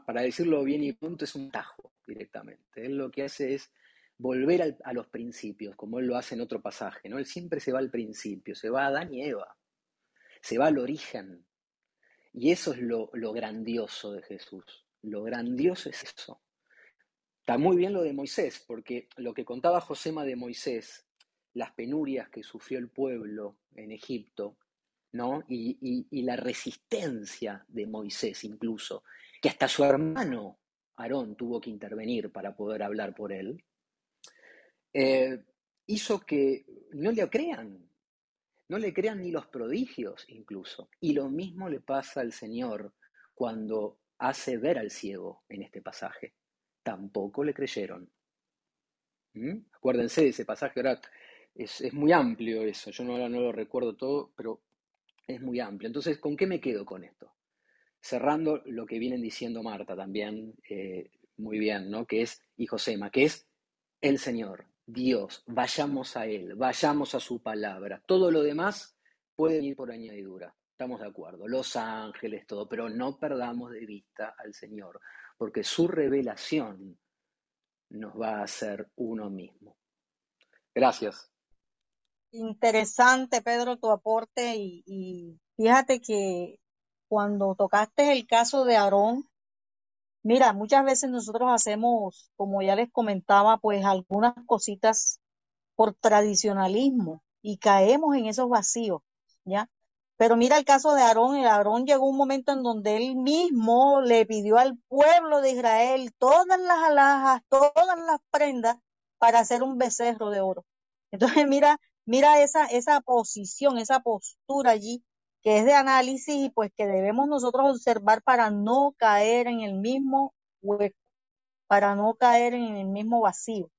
para decirlo bien y pronto, es un tajo directamente. Él lo que hace es volver a los principios, como Él lo hace en otro pasaje, ¿no? Él siempre se va al principio, se va a Adán y Eva, se va al origen. Y eso es lo, lo grandioso de Jesús. Lo grandioso es eso. Está muy bien lo de Moisés, porque lo que contaba Josema de Moisés, las penurias que sufrió el pueblo en Egipto, ¿no? Y, la resistencia de Moisés incluso, que hasta su hermano Aarón tuvo que intervenir para poder hablar por él, eh, hizo que no le crean, no le crean ni los prodigios incluso. Y lo mismo le pasa al Señor cuando hace ver al ciego en este pasaje. Tampoco le creyeron. ¿Mm? Acuérdense de ese pasaje, ahora es, es muy amplio eso, yo no, no lo recuerdo todo, pero es muy amplio. Entonces, ¿con qué me quedo con esto? Cerrando lo que vienen diciendo Marta también, eh, muy bien, ¿no? Que es, y Josema, que es el Señor, Dios, vayamos a Él, vayamos a su palabra. Todo lo demás puede venir por añadidura, estamos de acuerdo, los ángeles, todo, pero no perdamos de vista al Señor, porque su revelación nos va a hacer uno mismo. Gracias. Interesante, Pedro, tu aporte y, y fíjate que cuando tocaste el caso de Aarón, mira, muchas veces nosotros hacemos, como ya les comentaba, pues algunas cositas por tradicionalismo y caemos en esos vacíos, ¿ya? Pero mira el caso de Aarón, el Aarón llegó un momento en donde él mismo le pidió al pueblo de Israel todas las alhajas, todas las prendas para hacer un becerro de oro. Entonces mira, mira esa, esa posición, esa postura allí que es de análisis y pues que debemos nosotros observar para no caer en el mismo hueco, para no caer en el mismo vacío.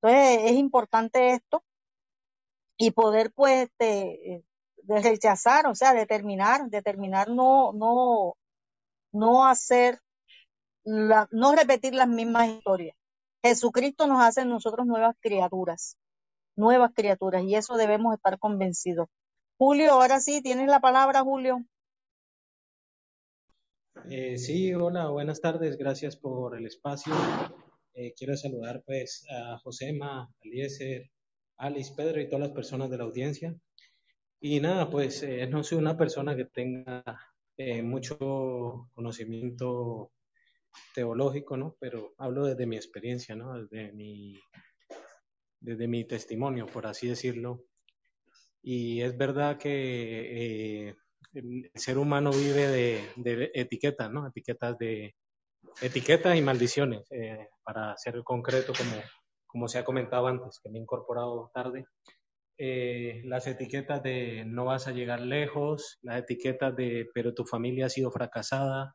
Entonces es importante esto y poder pues este, eh, rechazar, o sea, determinar, determinar no, no, no hacer, la, no repetir las mismas historias. Jesucristo nos hace nosotros nuevas criaturas, nuevas criaturas, y eso debemos estar convencidos. Julio, ahora sí, tienes la palabra, Julio. Eh, sí, hola, buenas tardes, gracias por el espacio. Eh, quiero saludar pues a Josema, Eliezer, Alice, Pedro y todas las personas de la audiencia. Y nada, pues eh, no soy una persona que tenga mucho conocimiento teológico, ¿no? Pero hablo desde mi experiencia, ¿no? Desde mi, desde mi testimonio, por así decirlo. Y es verdad que eh, el ser humano vive de, de etiquetas, ¿no? Etiquetas de etiquetas y maldiciones, eh, para ser concreto, como, como se ha comentado antes, que me he incorporado tarde. Eh, las etiquetas de no vas a llegar lejos, las etiquetas de pero tu familia ha sido fracasada,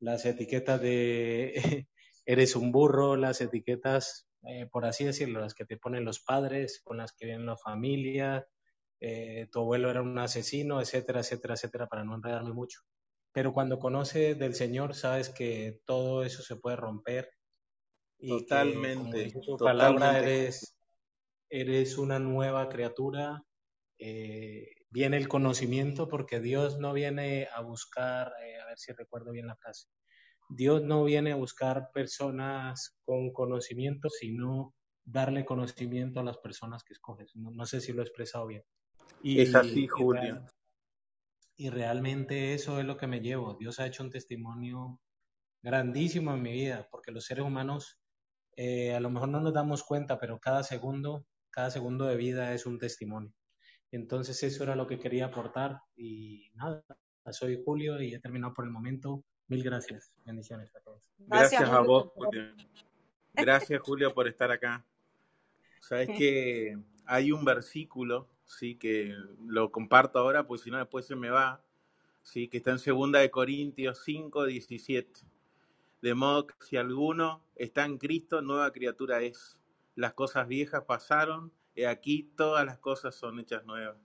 las etiquetas de [LAUGHS] eres un burro, las etiquetas, eh, por así decirlo, las que te ponen los padres, con las que viene la familia, eh, tu abuelo era un asesino, etcétera, etcétera, etcétera, para no enredarme mucho. Pero cuando conoces del Señor, sabes que todo eso se puede romper y que, Totalmente, dice tu palabra, totalmente. eres, eres una nueva criatura, eh, viene el conocimiento, porque Dios no viene a buscar, eh, a ver si recuerdo bien la frase, Dios no viene a buscar personas con conocimiento, sino darle conocimiento a las personas que escoges. No, sé si lo he expresado bien. Y, es así, Julio. y realmente eso es lo que me llevo. Dios ha hecho un testimonio grandísimo en mi vida, porque los seres humanos eh, a lo mejor no nos damos cuenta, pero cada segundo, cada segundo de vida es un testimonio. Entonces eso era lo que quería aportar y nada, soy Julio y he terminado por el momento. Mil gracias. Bendiciones a todos. Gracias, a vos, Julio. Gracias, Julio, por estar acá. Sabes que hay un versículo, sí, que lo comparto ahora, pues si no después se me va, sí, que está en segunda de Corintios 5, 17 de modo que si alguno está en Cristo, nueva criatura es. Las cosas viejas pasaron, y aquí todas las cosas son hechas nuevas.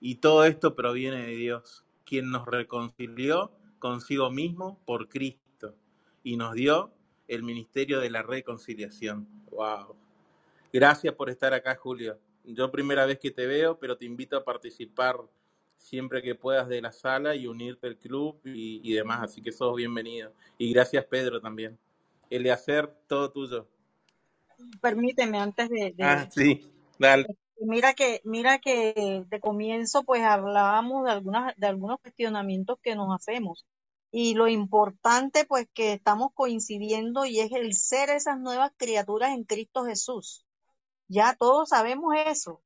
Y todo esto proviene de Dios, quien nos reconcilió consigo mismo por Cristo y nos dio el ministerio de la reconciliación. Wow. Gracias por estar acá, Julio. Yo primera vez que te veo, pero te invito a participar siempre que puedas de la sala y unirte al club y, demás. Así que sos bienvenido. Y gracias, Pedro, también. El hacer todo tuyo. Permíteme, antes de... ah, sí, dale. Mira que, mira que de comienzo pues hablábamos de, algunas, de algunos cuestionamientos que nos hacemos. Y lo importante pues que estamos coincidiendo y es el ser esas nuevas criaturas en Cristo Jesús. Ya todos sabemos eso.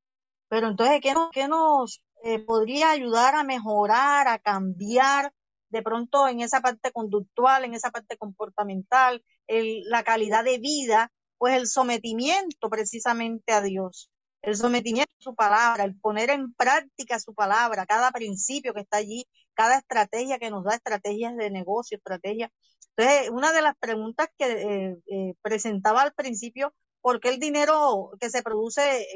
Pero entonces, ¿qué nos, qué nos eh, podría ayudar a mejorar, a cambiar de pronto en esa parte conductual, en esa parte comportamental, la calidad de vida, pues el sometimiento precisamente a Dios, el sometimiento a su palabra, el poner en práctica su palabra, cada principio que está allí, cada estrategia que nos da, estrategias de negocio, estrategias. Entonces, una de las preguntas que eh, eh, presentaba al principio, ¿por qué el dinero que se produce,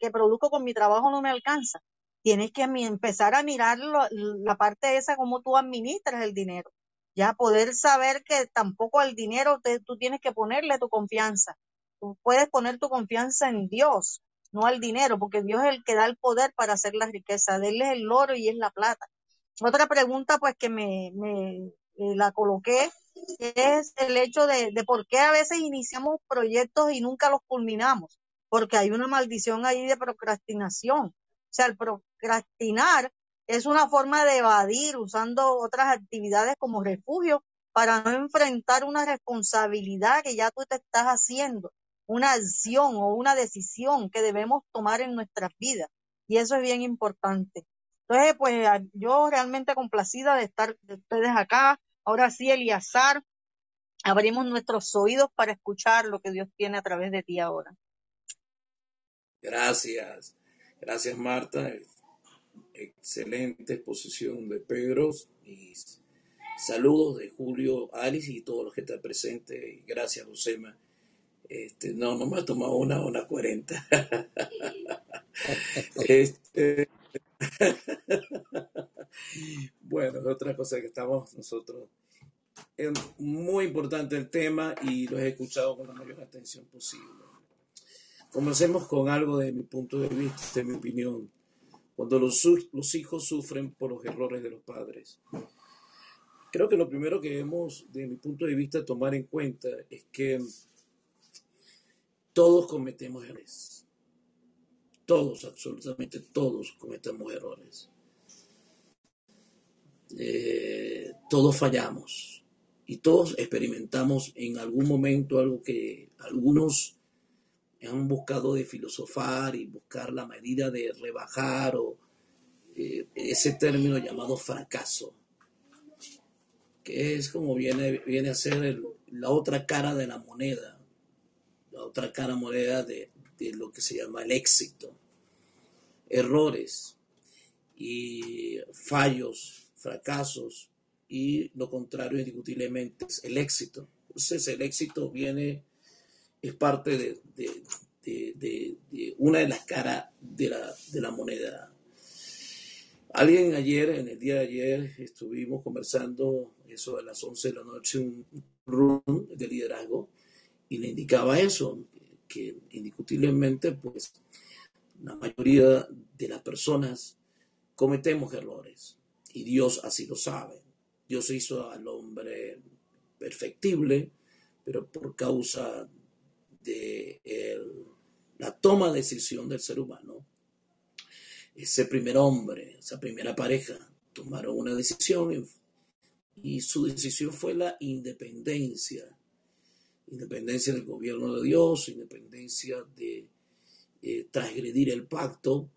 que produzco con mi trabajo no me alcanza? tienes que empezar a mirar la parte esa, cómo tú administras el dinero. Ya poder saber que tampoco al dinero tú tienes que ponerle tu confianza. Tú puedes poner tu confianza en Dios, no al dinero, porque Dios es el que da el poder para hacer la riqueza. De él es el oro y es la plata. Otra pregunta, pues, que me, me eh, la coloqué, es el hecho de, de por qué a veces iniciamos proyectos y nunca los culminamos. Porque hay una maldición ahí de procrastinación sea, el procrastinar es una forma de evadir usando otras actividades como refugio para no enfrentar una responsabilidad que ya tú te estás haciendo, una acción o una decisión que debemos tomar en nuestras vidas. Y eso es bien importante. Entonces, pues yo realmente complacida de estar de ustedes acá. Ahora sí, Eliazar, abrimos nuestros oídos para escuchar lo que Dios tiene a través de ti ahora. Gracias. Gracias, Marta. Excelente exposición de Pedro. Y saludos de Julio, Alice y todos los que están presentes. Gracias, Josema. Este, no, no me ha tomado una, una 40. [LAUGHS] [LAUGHS] este, [LAUGHS] bueno, otra cosa que estamos nosotros. Es muy importante el tema y lo he escuchado con la mayor atención posible. Comencemos con algo de mi punto de vista, de mi opinión. Cuando los, los hijos sufren por los errores de los padres. Creo que lo primero que debemos, de mi punto de vista, tomar en cuenta es que todos cometemos errores. Todos, absolutamente todos cometemos errores. Eh, todos fallamos y todos experimentamos en algún momento algo que algunos han buscado de filosofar y buscar la medida de rebajar o eh, ese término llamado fracaso, que es como viene, viene a ser la otra cara de la moneda, la otra cara moneda de, de lo que se llama el éxito, errores y fallos, fracasos y lo contrario indiscutiblemente es el éxito. Entonces el éxito viene es parte de, una de las caras de la, moneda. Alguien ayer, en el día de ayer, estuvimos conversando, eso a las 11 de la noche, un room de liderazgo, y le indicaba eso, que indiscutiblemente, pues, la mayoría de las personas cometemos errores y Dios así lo sabe. Dios hizo al hombre perfectible, pero por causa de la toma de decisión del ser humano, ese primer hombre, esa primera pareja, tomaron una decisión y su decisión fue la independencia, independencia del gobierno de Dios, independencia de eh, transgredir el pacto.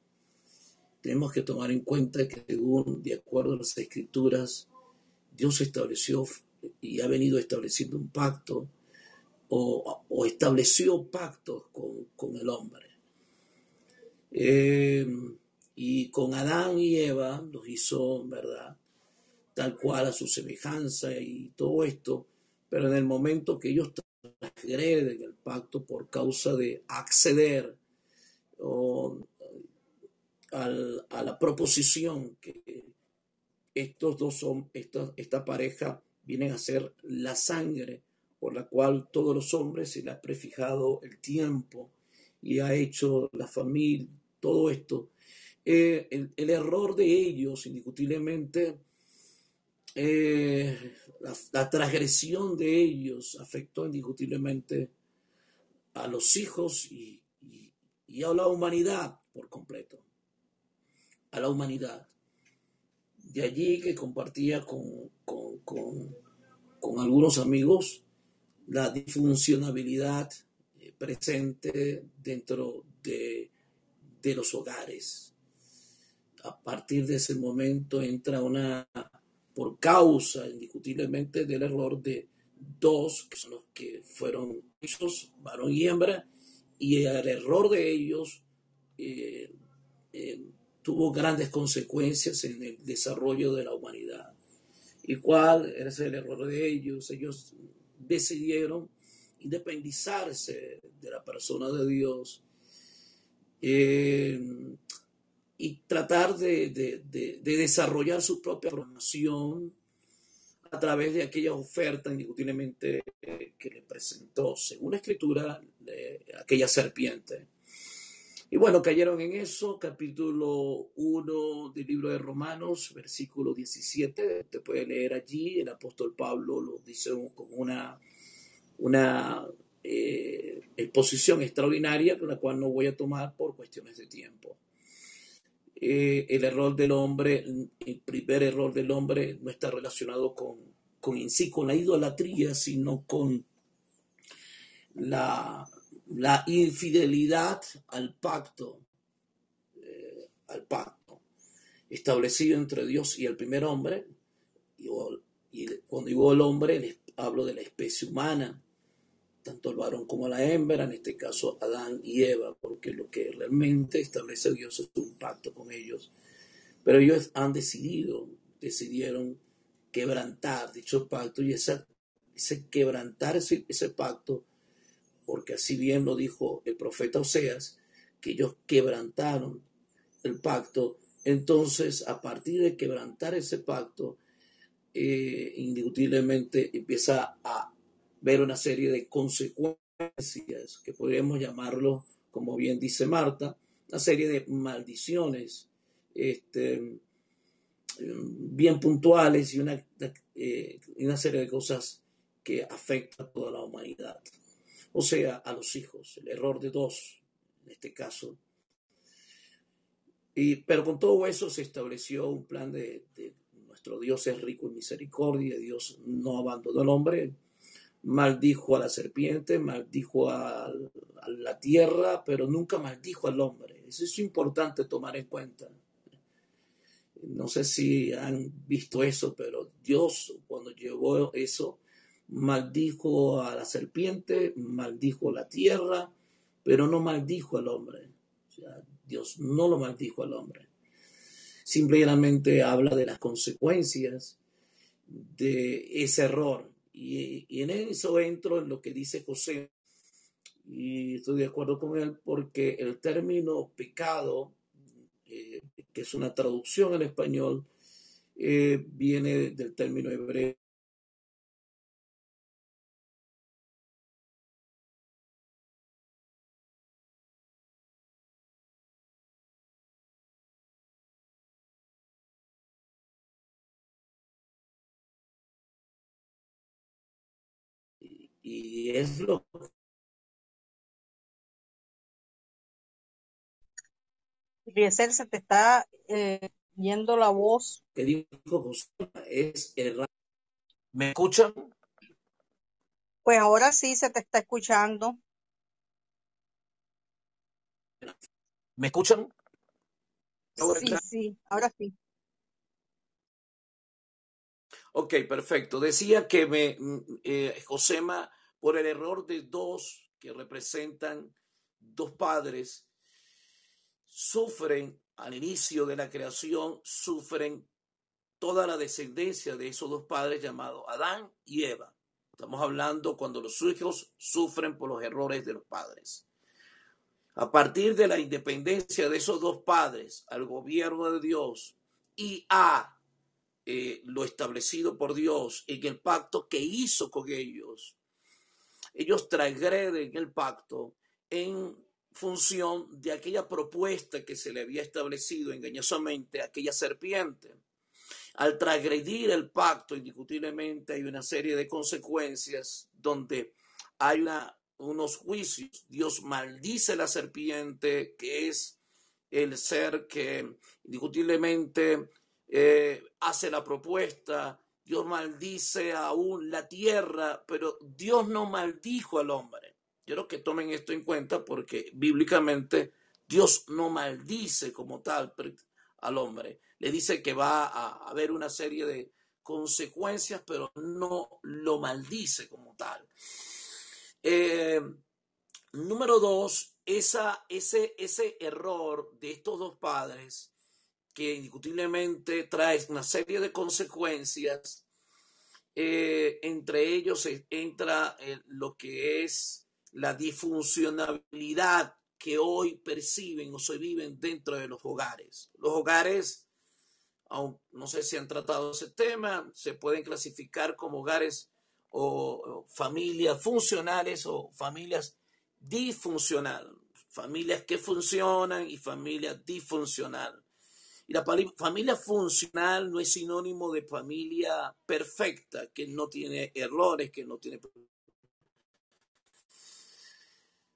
Tenemos que tomar en cuenta que según, de acuerdo a las escrituras, Dios estableció y ha venido estableciendo un pacto o, o estableció pactos con, con el hombre. Eh, y con Adán y Eva los hizo, ¿verdad? Tal cual a su semejanza y todo esto, pero en el momento que ellos transgreden el pacto por causa de acceder al- a la proposición que estos dos son, esta, esta pareja vienen a ser la sangre por la cual todos los hombres se le ha prefijado el tiempo y ha hecho la familia, todo esto. Eh, el, el error de ellos, indiscutiblemente, eh, la, transgresión de ellos afectó indiscutiblemente a los hijos y, y- y a la humanidad por completo, a la humanidad. De allí que compartía con, con, con, con algunos amigos la disfuncionabilidad eh, presente dentro de, de los hogares. A partir de ese momento entra una, por causa indiscutiblemente del error de dos, que son los que fueron hijos, varón y hembra, y el error de ellos eh, eh, tuvo grandes consecuencias en el desarrollo de la humanidad. ¿Y cuál es el error de ellos? Ellos decidieron independizarse de la persona de Dios eh, y tratar de, de- de- de desarrollar su propia programación a través de aquella oferta indiscutiblemente eh, que le presentó, según la escritura, de aquella serpiente. Y bueno, cayeron en eso, capítulo 1 del libro de Romanos, versículo 17, te puede leer allí, el apóstol Pablo lo dice con una, una eh, exposición extraordinaria, la cual no voy a tomar por cuestiones de tiempo. Eh, el error del hombre, el primer error del hombre no está relacionado con, con sí, con la idolatría, sino con la, la infidelidad al pacto, eh, al pacto establecido entre Dios y el primer hombre. Y, y cuando digo el hombre, les hablo de la especie humana, tanto el varón como la hembra, en este caso Adán y Eva, porque lo que realmente establece Dios es un pacto con ellos. Pero ellos han decidido, decidieron quebrantar dicho pacto y ese quebrantar ese, ese pacto, porque así bien lo dijo el profeta Oseas, que ellos quebrantaron el pacto. Entonces, a partir de quebrantar ese pacto, eh, indiscutiblemente empieza a ver una serie de consecuencias que podríamos llamarlo, como bien dice Marta, una serie de maldiciones este, bien puntuales y una, eh, una serie de cosas que afectan a toda la humanidad. O sea, a los hijos, el error de dos, en este caso. Y, pero con todo eso se estableció un plan de, de nuestro Dios es rico en misericordia, Dios no abandonó al hombre, maldijo a la serpiente, maldijo a, la tierra, pero nunca maldijo al hombre. Eso es importante tomar en cuenta. No sé si han visto eso, pero Dios cuando llevó eso, maldijo a la serpiente, maldijo la tierra, pero no maldijo al hombre. Dios no lo maldijo al hombre. Simplemente habla de las consecuencias de ese error. Y, en eso entro en lo que dice José. Y estoy de acuerdo con él porque el término pecado, eh, que es una traducción al español, eh, viene del término hebreo Y es lo Eliezer, se te está eh, yendo la voz. que dijo José, es errar. ¿Me escuchan? Pues ahora sí se te está escuchando. ¿Me escuchan? Ahora Sí, sí, ahora sí. Ok, perfecto. Decía que me, mm, eh, Josema, por el error de dos que representan dos padres, sufren al inicio de la creación, sufren toda la descendencia de esos dos padres llamados Adán y Eva. Estamos hablando cuando los hijos sufren por los errores de los padres. A partir de la independencia de esos dos padres al gobierno de Dios y a eh, lo establecido por Dios en el pacto que hizo con ellos, ellos transgreden el pacto en función de aquella propuesta que se le había establecido engañosamente a aquella serpiente. Al transgredir el pacto, indiscutiblemente hay una serie de consecuencias donde hay unos juicios. Dios maldice la serpiente, que es el ser que indiscutiblemente eh, hace la propuesta. Dios maldice aún la tierra, pero Dios no maldijo al hombre. Quiero que tomen esto en cuenta porque bíblicamente Dios no maldice como tal al hombre. Le dice que va a haber una serie de consecuencias, pero no lo maldice como tal. Eh, número dos, ese, ese error de estos dos padres que indiscutiblemente trae una serie de consecuencias, eh, entre ellos entra eh, lo que es la disfuncionalidad que hoy perciben o se viven dentro de los hogares. Los hogares, aun, no sé si han tratado ese tema, se pueden clasificar como hogares o, o familias funcionales o familias disfuncionales, familias que funcionan y familias disfuncionales. Y la familia funcional no es sinónimo de familia perfecta, que no tiene errores, que no tiene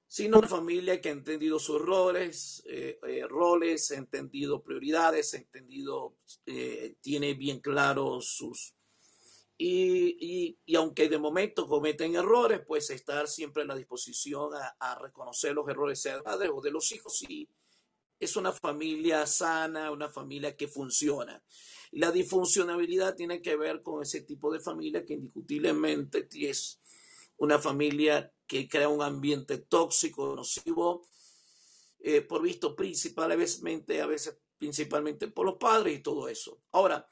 sino una familia que ha entendido sus roles, eh, eh, roles, ha entendido prioridades, ha entendido, eh, tiene bien claros sus... Y, y, aunque de momento cometen errores, pues estar siempre en la disposición a, reconocer los errores de padres o de los hijos y es una familia sana, una familia que funciona. La disfuncionabilidad tiene que ver con ese tipo de familia que indiscutiblemente es una familia que crea un ambiente tóxico, nocivo, eh, por visto principalmente, a veces principalmente por los padres y todo eso. Ahora,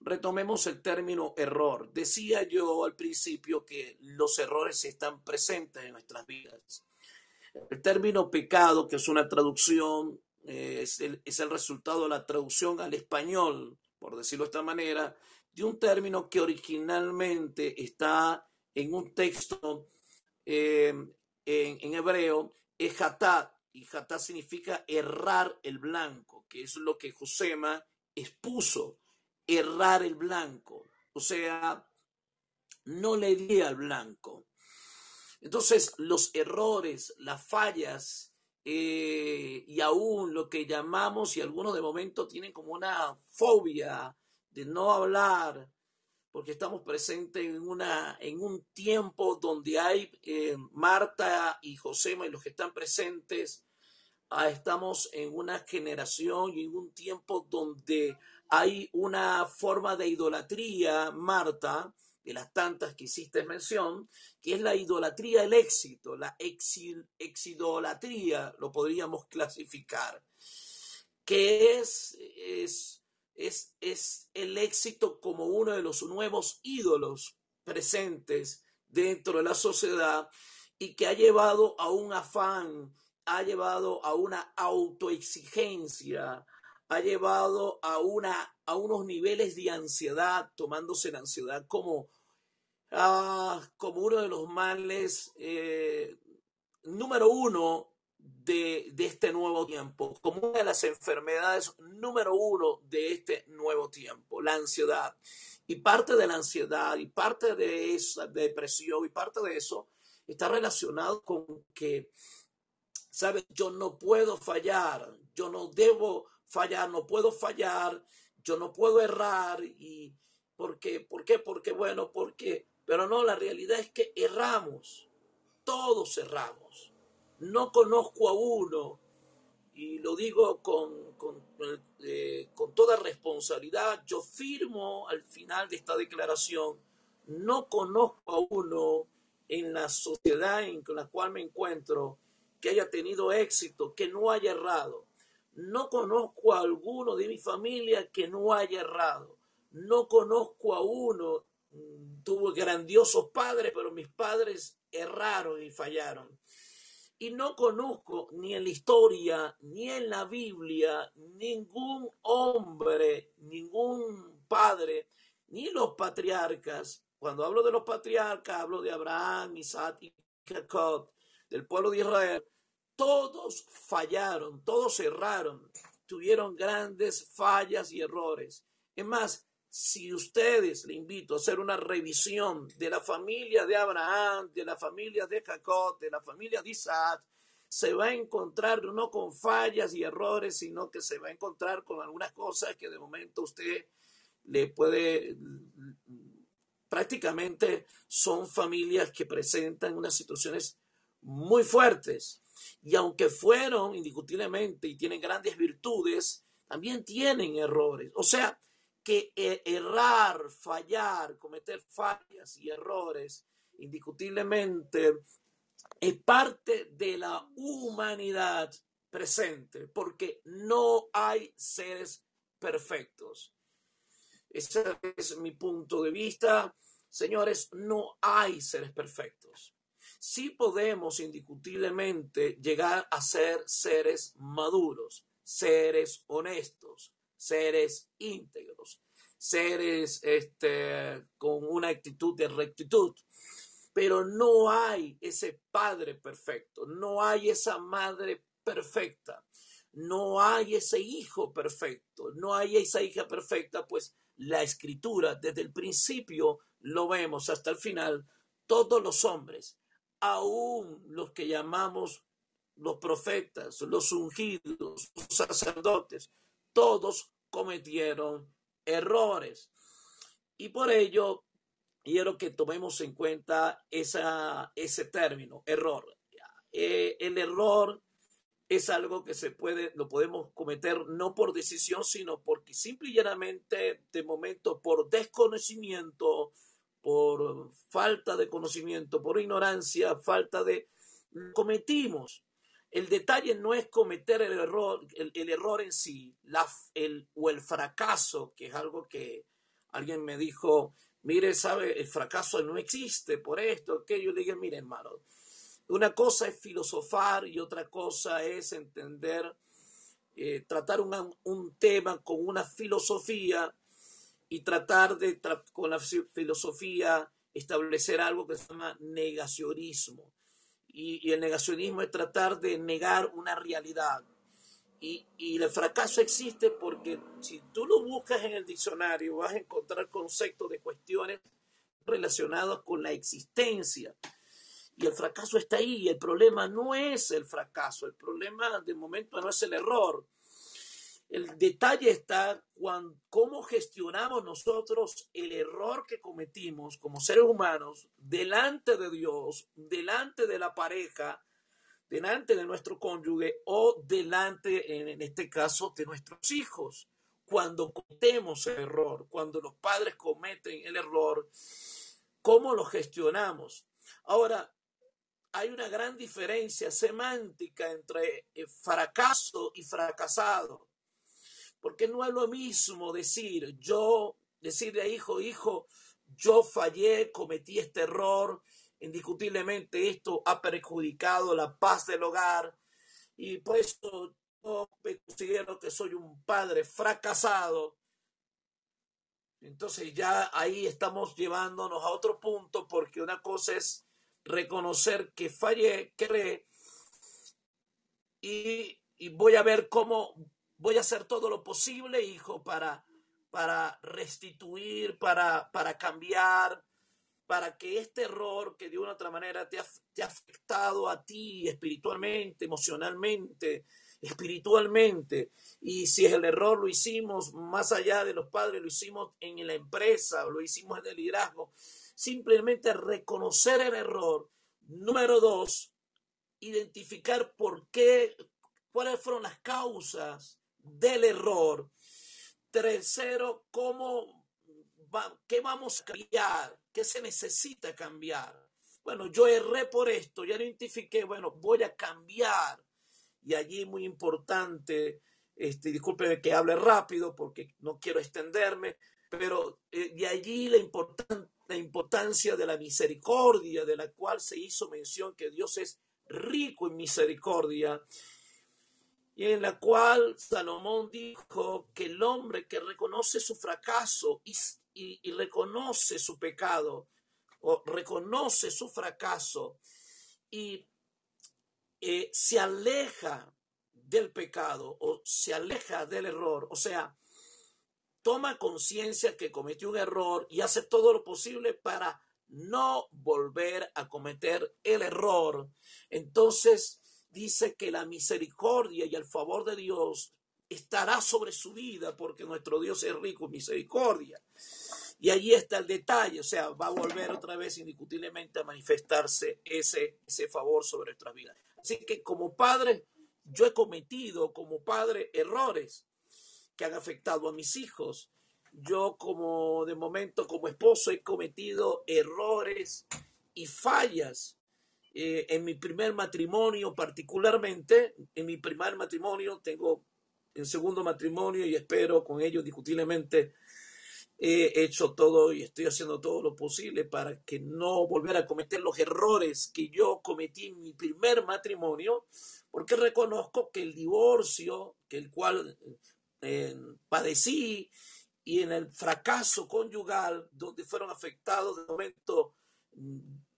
retomemos el término error. Decía yo al principio que los errores están presentes en nuestras vidas. El término pecado, que es una traducción, eh, es, el, es el resultado de la traducción al español, por decirlo de esta manera, de un término que originalmente está en un texto eh, en, en, hebreo es hatá, y hatá significa errar el blanco, que es lo que Josema expuso, errar el blanco, o sea, no le di al blanco. Entonces, los errores, las fallas, eh, y aún lo que llamamos, y algunos de momento tienen como una fobia de no hablar, porque estamos presentes en, una, en un tiempo donde hay eh, Marta y Josema y los que están presentes, ah, estamos en una generación y en un tiempo donde hay una forma de idolatría, Marta, de las tantas que hiciste mención, que es la idolatría del éxito, la exidolatría, lo podríamos clasificar, que es, es es, es el éxito como uno de los nuevos ídolos presentes dentro de la sociedad y que ha llevado a un afán, ha llevado a una autoexigencia, ha llevado a, una, a unos niveles de ansiedad, tomándose la ansiedad como, ah, como uno de los males eh, número uno de, de, este nuevo tiempo, como una de las enfermedades número uno de este nuevo tiempo, la ansiedad. Y parte de la ansiedad y parte de esa depresión y parte de eso está relacionado con que, ¿sabes? Yo no puedo fallar, yo no debo fallar, no puedo fallar, yo no puedo errar y ¿por qué? ¿Por qué? Porque bueno, porque, pero no, la realidad es que erramos, todos erramos. No conozco a uno, y lo digo con, con, eh, con toda responsabilidad, yo firmo al final de esta declaración, no conozco a uno en la sociedad en la cual me encuentro que haya tenido éxito, que no haya errado. No conozco a alguno de mi familia que no haya errado. No conozco a uno, mm, tuvo grandiosos padres, pero mis padres erraron y fallaron. Y no conozco ni en la historia, ni en la Biblia, ningún hombre, ningún padre, ni los patriarcas. Cuando hablo de los patriarcas, hablo de Abraham, Isaac y Jacob, del pueblo de Israel todos fallaron, todos erraron, tuvieron grandes fallas y errores. Es más, si ustedes, le invito a hacer una revisión de la familia de Abraham, de la familia de Jacob, de la familia de Isaac, se va a encontrar no con fallas y errores, sino que se va a encontrar con algunas cosas que de momento usted le puede, prácticamente son familias que presentan unas situaciones muy fuertes. Y aunque fueron indiscutiblemente y tienen grandes virtudes, también tienen errores. O sea, que e, errar, fallar, cometer fallas y errores, indiscutiblemente es parte de la humanidad presente, porque no hay seres perfectos. Ese es mi punto de vista. Señores, no hay seres perfectos sí podemos indiscutiblemente llegar a ser seres maduros, seres honestos, seres íntegros, seres este, con una actitud de rectitud. Pero no hay ese padre perfecto, no hay esa madre perfecta, no hay ese hijo perfecto, no hay esa hija perfecta, pues la escritura desde el principio lo vemos hasta el final, todos los hombres aún los que llamamos los profetas, los ungidos, los sacerdotes, todos cometieron errores. Y por ello, quiero que tomemos en cuenta ese término, error. Eh, el error es algo que se puede, lo podemos cometer no por decisión, sino porque simple y de momento, por desconocimiento, por falta de conocimiento, por ignorancia, falta de... cometimos. El detalle no es cometer el error, el, error en sí, el, o el fracaso, que es algo que alguien me dijo, mire, sabe, el fracaso no existe por esto, que yo le dije, mire, hermano, una cosa es filosofar y otra cosa es entender, eh, tratar un tema con una filosofía y tratar de, con la filosofía, establecer algo que se llama negacionismo. Y, el negacionismo es tratar de negar una realidad. Y, y, el fracaso existe porque si tú lo buscas en el diccionario vas a encontrar conceptos de cuestiones relacionadas con la existencia. Y el fracaso está ahí. Y el problema no es el fracaso. El problema de momento no es el error. El detalle está cuando, cómo gestionamos nosotros el error que cometimos como seres humanos delante de Dios, delante de la pareja, delante de nuestro cónyuge o delante, en este caso, de nuestros hijos. Cuando cometemos el error, cuando los padres cometen el error, ¿cómo lo gestionamos? Ahora, hay una gran diferencia semántica entre fracaso y fracasado. Porque no es lo mismo decir, yo, decirle a hijo, hijo, yo fallé, cometí este error, indiscutiblemente esto ha perjudicado la paz del hogar y por eso yo me considero que soy un padre fracasado. Entonces ya ahí estamos llevándonos a otro punto porque una cosa es reconocer que fallé, que y, y voy a ver cómo voy a hacer todo lo posible, hijo, para, para restituir, para, para cambiar, para que este error que de una u otra manera te ha, te ha afectado a ti espiritualmente, emocionalmente, espiritualmente. Y si el error lo hicimos más allá de los padres, lo hicimos en la empresa, lo hicimos en el liderazgo, simplemente reconocer el error. Número dos, identificar por qué, cuáles fueron las causas del error. Tercero, cómo qué vamos a cambiar, qué se necesita cambiar. Bueno, yo erré por esto, ya identifiqué, bueno, voy a cambiar. Y allí muy importante, este, discúlpeme que hable rápido porque no quiero extenderme, pero eh, de allí la, importan- la importancia de la misericordia, de la cual se hizo mención que Dios es rico en misericordia y en la cual Salomón dijo que el hombre que reconoce su fracaso y, reconoce su pecado, o reconoce su fracaso y eh, se aleja del pecado o se aleja del error, o sea, toma conciencia que cometió un error y hace todo lo posible para no volver a cometer el error. Entonces dice que la misericordia y el favor de Dios estará sobre su vida porque nuestro Dios es rico en misericordia. Y allí está el detalle, o sea, va a volver otra vez indiscutiblemente a manifestarse ese, ese favor sobre nuestra vida. Así que como padre, yo he cometido como padre errores que han afectado a mis hijos. Yo como de momento como esposo he cometido errores y fallas. Eh, en mi primer matrimonio particularmente, en mi primer matrimonio tengo el segundo matrimonio y espero con ellos discutiblemente he hecho todo y estoy haciendo todo lo posible para que no volver a cometer los errores que yo cometí en mi primer matrimonio, porque reconozco que el divorcio, que el cual eh, padecí, y en el fracaso conyugal, donde fueron afectados de momento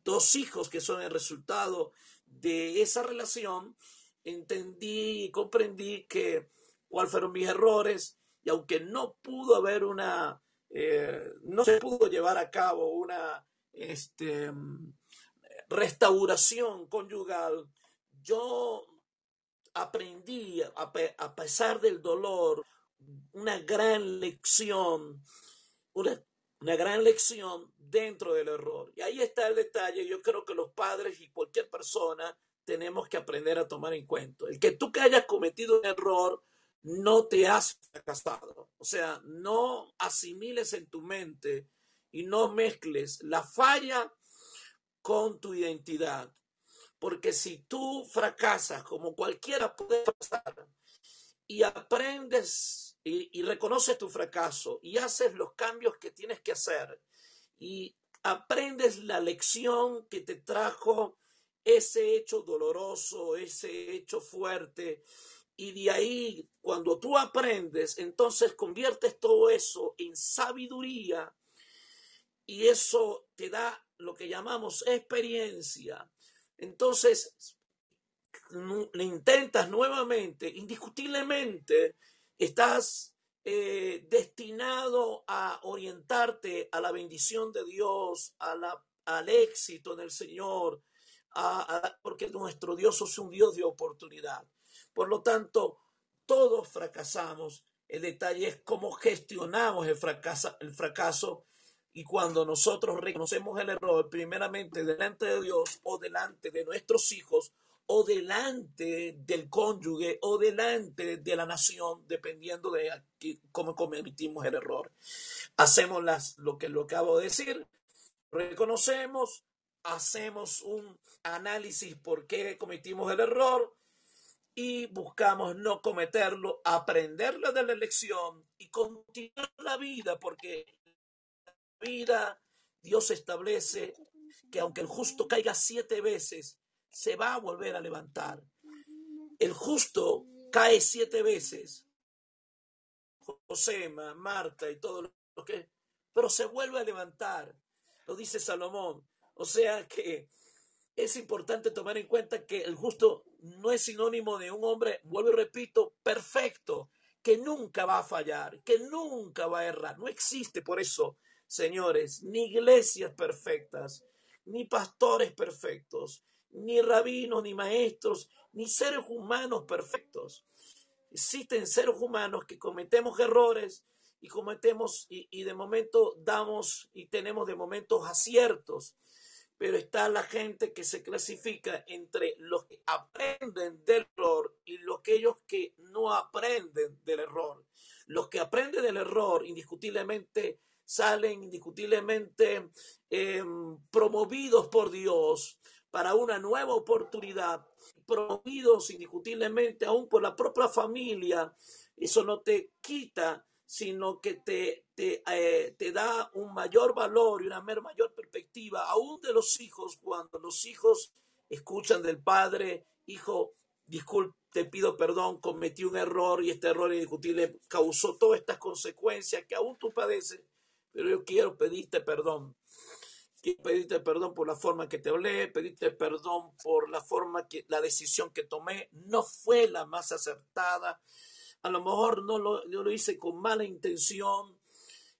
dos hijos que son el resultado de esa relación, entendí y comprendí que cuáles fueron mis errores, y aunque no pudo haber una eh, no se pudo llevar a cabo una este, restauración conyugal, yo aprendí, a, a pesar del dolor, una gran lección, una, una gran lección dentro del error. Y ahí está el detalle. Yo creo que los padres y cualquier persona tenemos que aprender a tomar en cuenta. El que tú que hayas cometido un error no te has fracasado. O sea, no asimiles en tu mente y no mezcles la falla con tu identidad. Porque si tú fracasas, como cualquiera puede fracasar, y aprendes y, y reconoces tu fracaso y haces los cambios que tienes que hacer y aprendes la lección que te trajo ese hecho doloroso, ese hecho fuerte, y de ahí, cuando tú aprendes, entonces conviertes todo eso en sabiduría y eso te da lo que llamamos experiencia. Entonces, intentas nuevamente, indiscutiblemente, estás eh, destinado a orientarte a la bendición de Dios, a la- al éxito en el Señor, porque nuestro Dios es un Dios de oportunidad. Por lo tanto, todos fracasamos. El detalle es cómo gestionamos el fracaso, el fracaso y cuando nosotros reconocemos el error, primeramente delante de Dios o delante de nuestros hijos o delante del cónyuge o delante de la nación, dependiendo de aquí- cómo cometimos el error. Hacemos las, lo que lo acabo de decir, reconocemos, hacemos un análisis por qué cometimos el error y buscamos no cometerlo, aprenderlo de la lección y continuar la vida, porque la vida Dios establece que aunque el justo caiga siete veces, se va a volver a levantar. El justo cae siete veces, Josema, Marta y todo lo que, pero se vuelve a levantar. Lo dice Salomón. O sea que es importante tomar en cuenta que el justo no es sinónimo de un hombre, vuelvo y repito, perfecto, que nunca va a fallar, que nunca va a errar. No existe por eso, señores, ni iglesias perfectas, ni pastores perfectos, ni rabinos, ni maestros, ni seres humanos perfectos. Existen seres humanos que cometemos errores y cometemos y, y de momento damos y tenemos de momentos aciertos pero está la gente que se clasifica entre los que aprenden del error y los que que no aprenden del error. Los que aprenden del error indiscutiblemente salen indiscutiblemente em, promovidos por Dios para una nueva oportunidad, promovidos indiscutiblemente aún por la propia familia. Eso no te quita sino que te, te, eh, te, da un mayor valor y una mayor perspectiva, aún de los hijos, cuando los hijos escuchan del padre, hijo, disculpe, te pido perdón, cometí un error y este error indiscutible causó todas estas consecuencias que aún tú padeces, pero yo quiero pedirte perdón. Quiero pedirte perdón por la forma que te hablé, pedirte perdón por la forma que la decisión que tomé no fue la más acertada a lo mejor no lo, yo lo hice con mala intención,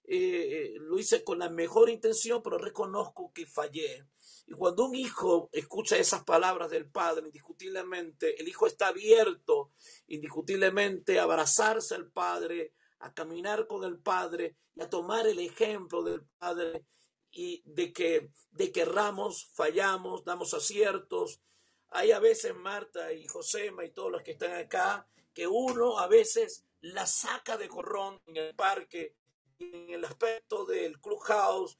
eh, lo hice con la mejor intención, pero reconozco que fallé. Y cuando un hijo escucha esas palabras del padre, indiscutiblemente, el hijo está abierto, indiscutiblemente, a abrazarse al padre, a caminar con el padre y a tomar el ejemplo del padre y de que, de que erramos, fallamos, damos aciertos. Hay a veces Marta y Josema y todos los que están acá que uno a veces la saca de corrón en el parque, en el aspecto del clubhouse,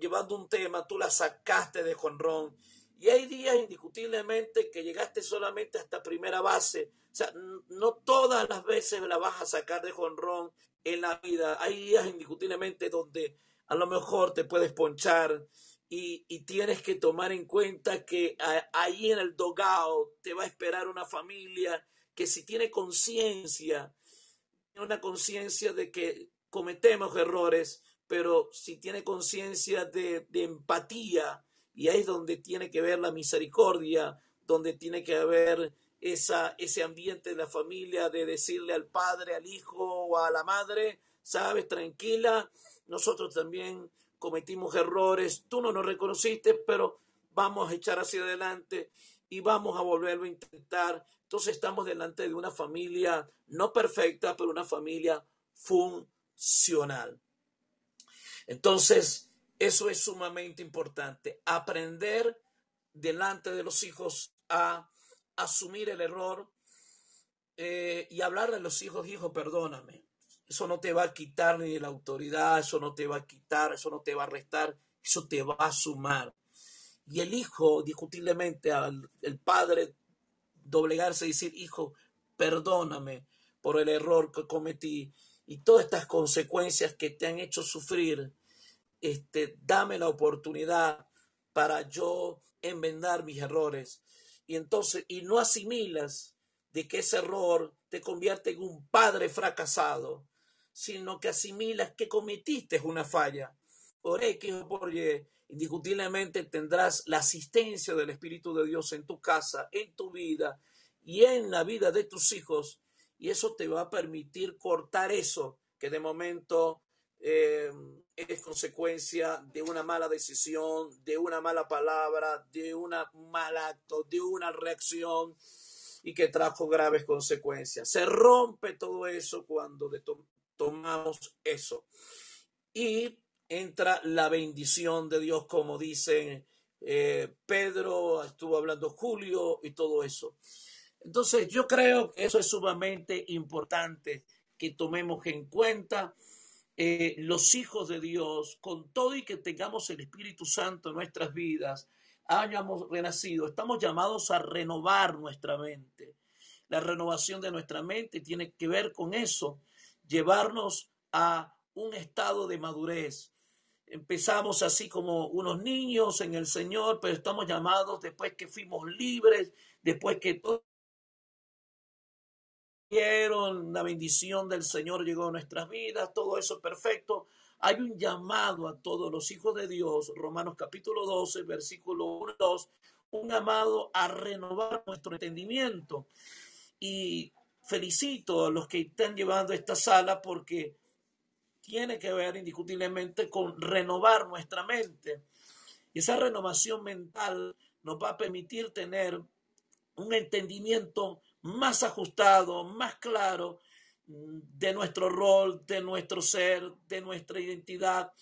llevando un tema, tú la sacaste de jonrón. Y hay días indiscutiblemente que llegaste solamente hasta primera base. O sea, no todas las veces la vas a sacar de jonrón en la vida. Hay días indiscutiblemente donde a lo mejor te puedes ponchar y, y tienes que tomar en cuenta que ahí en el dogao te va a esperar una familia que si tiene conciencia, una conciencia de que cometemos errores, pero si tiene conciencia de, empatía, y ahí es donde tiene que ver la misericordia, donde tiene que haber esa, ese ambiente de la familia, de decirle al padre, al hijo o a la madre, sabes, tranquila, nosotros también cometimos errores, tú no nos reconociste, pero vamos a echar hacia adelante y vamos a volverlo a intentar entonces estamos delante de una familia no perfecta, pero una familia funcional. Entonces, eso es sumamente importante. Aprender delante de los hijos a asumir el error eh, y hablarle a los hijos, hijo, perdóname. Eso no te va a quitar ni la autoridad, eso no te va a quitar, eso no te va a restar, eso te va a sumar. Y el hijo, discutiblemente, al, el padre doblegarse y decir, hijo, perdóname por el error que cometí y todas estas consecuencias que te han hecho sufrir, este, dame la oportunidad para yo enmendar mis errores. Y entonces, y no asimilas de que ese error te convierte en un padre fracasado, sino que asimilas que cometiste una falla. Por X o por Y, indiscutiblemente tendrás la asistencia del Espíritu de Dios en tu casa, en tu vida y en la vida de tus hijos. Y eso te va a permitir cortar eso que de momento eh, es consecuencia de una mala decisión, de una mala palabra, de un mal acto, de una reacción y que trajo graves consecuencias. Se rompe todo eso cuando tomamos eso. Y entra la bendición de Dios, como dice eh, Pedro, estuvo hablando Julio y todo eso. Entonces, yo creo que eso es sumamente importante que tomemos en cuenta eh, los hijos de Dios, con todo y que tengamos el Espíritu Santo en nuestras vidas, hayamos renacido, estamos llamados a renovar nuestra mente. La renovación de nuestra mente tiene que ver con eso, llevarnos a un estado de madurez, empezamos así como unos niños en el Señor, pero estamos llamados después que fuimos libres, después que todo la bendición del Señor llegó a nuestras vidas, todo eso perfecto. Hay un llamado a todos los hijos de Dios, Romanos capítulo 12, versículo 1, 2, un llamado a renovar nuestro entendimiento. Y felicito a los que están llevando esta sala porque tiene que ver indiscutiblemente con renovar nuestra mente. Y esa renovación mental nos va a permitir tener un entendimiento más ajustado, más claro mm, de nuestro rol, de nuestro ser, de nuestra identidad,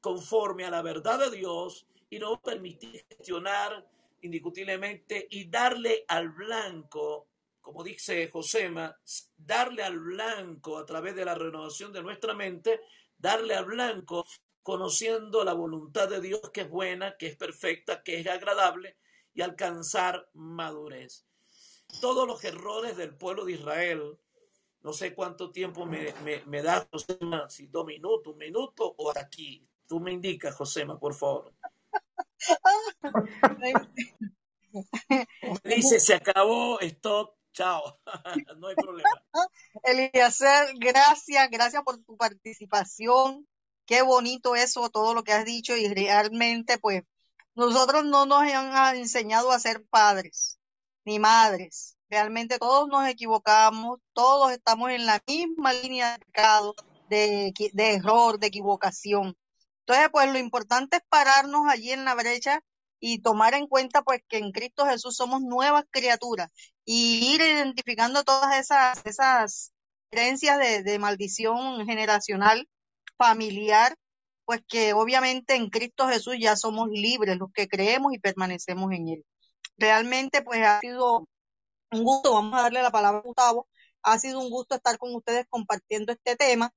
conforme a la verdad de Dios y nos va a permitir gestionar indiscutiblemente y darle al blanco, como dice Josema, darle al blanco a través de la renovación de nuestra mente, darle al blanco conociendo la voluntad de Dios que es buena, que es perfecta, que es agradable y alcanzar madurez. Todos los errores del pueblo de Israel, no sé cuánto tiempo me, me, da, Josema, si dos minutos, un minuto o hasta aquí. Tú me indicas, Josema, por favor. [LAUGHS] [LAUGHS] me dice, se acabó, stop, chao, [LAUGHS] no hay problema. [LAUGHS] Eliezer, gracias, gracias por tu participación. Qué bonito eso, todo lo que has dicho y realmente pues nosotros no nos han enseñado a ser padres ni madres. Realmente todos nos equivocamos, todos estamos en la misma línea de de error, de equivocación. Entonces, pues lo importante es pararnos allí en la brecha y tomar en cuenta pues que en Cristo Jesús somos nuevas criaturas y ir identificando todas esas, esas creencias de, maldición generacional, familiar, pues que obviamente en Cristo Jesús ya somos libres los que creemos y permanecemos en Él. Realmente pues ha sido un gusto, vamos a darle la palabra a Gustavo, ha sido un gusto estar con ustedes compartiendo este tema.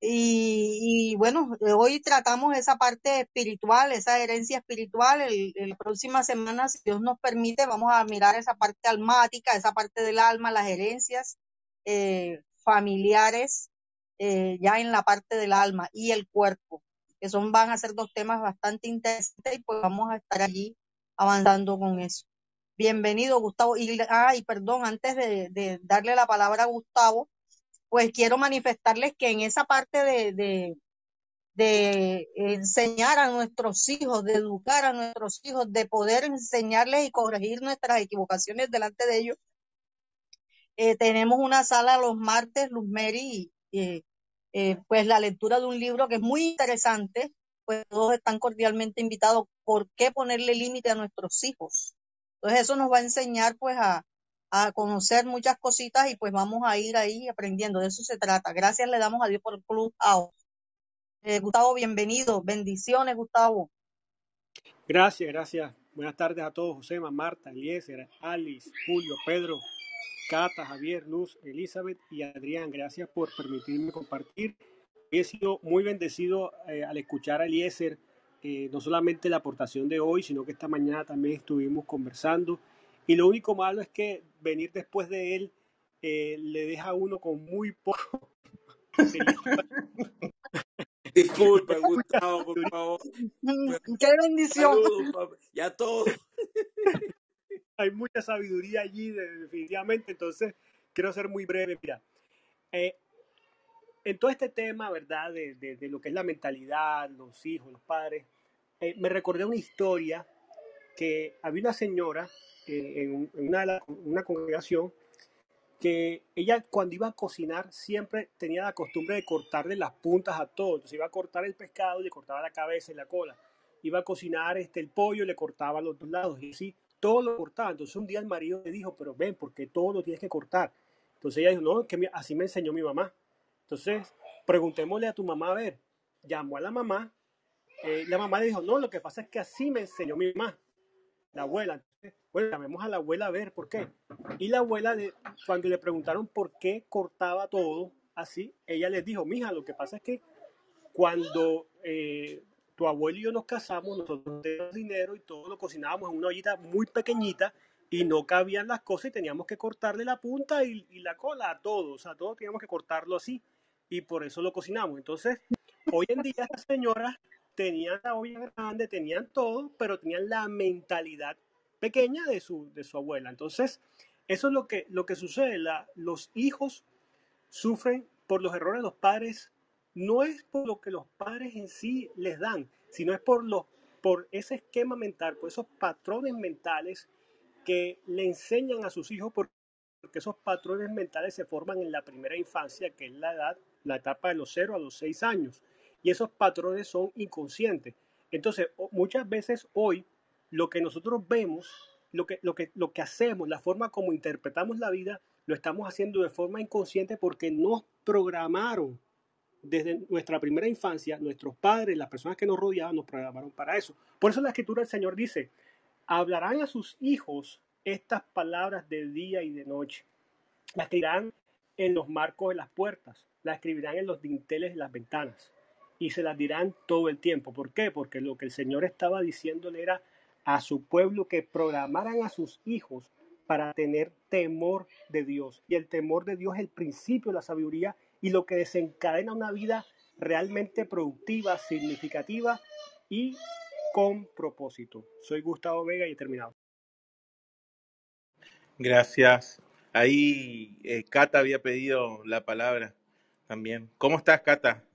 Y, bueno, hoy tratamos esa parte espiritual, esa herencia espiritual. El, la próxima semana, si Dios nos permite, vamos a mirar esa parte almática, esa parte del alma, las herencias eh, familiares, eh, ya en la parte del alma y el cuerpo, que son, van a ser dos temas bastante interesantes y pues vamos a estar allí avanzando con eso. Bienvenido, Gustavo. Y, ah, perdón, antes de, darle la palabra a Gustavo, pues quiero manifestarles que en esa parte de, de, enseñar a nuestros hijos, de educar a nuestros hijos, de poder enseñarles y corregir nuestras equivocaciones delante de ellos, eh, tenemos una sala los martes, Luz Mary, y eh, pues la lectura de un libro que es muy interesante, pues todos están cordialmente invitados. ¿Por qué ponerle límite a nuestros hijos? Entonces eso nos va a enseñar pues a, conocer muchas cositas y pues vamos a ir ahí aprendiendo. De eso se trata. Gracias le damos a Dios por el Club eh, Gustavo, bienvenido. Bendiciones, Gustavo. Gracias, gracias. Buenas tardes a todos. José, Marta, Eliezer, Alice, Julio, Pedro, Cata, Javier, Luz, Elizabeth y Adrián. Gracias por permitirme compartir. He sido muy bendecido eh, al escuchar a Eliezer, eh, no solamente la aportación de hoy, sino que esta mañana también estuvimos conversando. Y lo único malo es que venir después de él eh, le deja a uno con muy poco. [LAUGHS] Disculpe, Gustavo, por favor. Qué bendición. ya todo [LAUGHS] hay mucha sabiduría allí, definitivamente. Entonces, quiero ser muy breve. Mira, eh, en todo este tema, ¿verdad? De, de, lo que es la mentalidad, los hijos, los padres, eh, me recordé una historia que había una señora en, una, una, congregación que ella cuando iba a cocinar siempre tenía la costumbre de cortarle las puntas a todo. Entonces iba a cortar el pescado y le cortaba la cabeza y la cola. Iba a cocinar este, el pollo y le cortaba los dos lados. Y así todo lo cortaba. Entonces un día el marido le dijo, pero ven, porque todo lo tienes que cortar. Entonces ella dijo, no, que así me enseñó mi mamá. Entonces, preguntémosle a tu mamá a ver. Llamó a la mamá. Eh, la mamá le dijo, no, lo que pasa es que así me enseñó mi mamá, la abuela. Bueno, llamemos a la abuela a ver por qué. Y la abuela, cuando le preguntaron por qué cortaba todo así, ella les dijo, mija, lo que pasa es que cuando eh, tu abuelo y yo nos casamos, nosotros teníamos dinero y todo lo cocinábamos en una ollita muy pequeñita y no cabían las cosas y teníamos que cortarle la punta y, la cola a todo, o sea, todo teníamos que cortarlo así y por eso lo cocinamos. Entonces, hoy en día estas señoras tenían la olla grande, tenían todo, pero tenían la mentalidad pequeña de su, de su abuela. Entonces, eso es lo que, lo que sucede. La, los hijos sufren por los errores de los padres no es por lo que los padres en sí les dan, sino es por, los, por ese esquema mental, por esos patrones mentales que le enseñan a sus hijos, porque esos patrones mentales se forman en la primera infancia, que es la edad, la etapa de los 0 a los 6 años, y esos patrones son inconscientes. Entonces, muchas veces hoy, lo que nosotros vemos, lo que, lo que, lo que hacemos, la forma como interpretamos la vida, lo estamos haciendo de forma inconsciente porque nos programaron desde nuestra primera infancia, nuestros padres, las personas que nos rodeaban, nos programaron para eso. Por eso la escritura del Señor dice, hablarán a sus hijos estas palabras de día y de noche. Las escribirán en los marcos de las puertas, las escribirán en los dinteles de las ventanas y se las dirán todo el tiempo. ¿Por qué? Porque lo que el Señor estaba diciéndole era a su pueblo que programaran a sus hijos para tener temor de Dios. Y el temor de Dios es el principio de la sabiduría y lo que desencadena una vida realmente productiva, significativa y con propósito. Soy Gustavo Vega y he terminado. Gracias. Ahí eh, Cata había pedido la palabra también. ¿Cómo estás, Cata?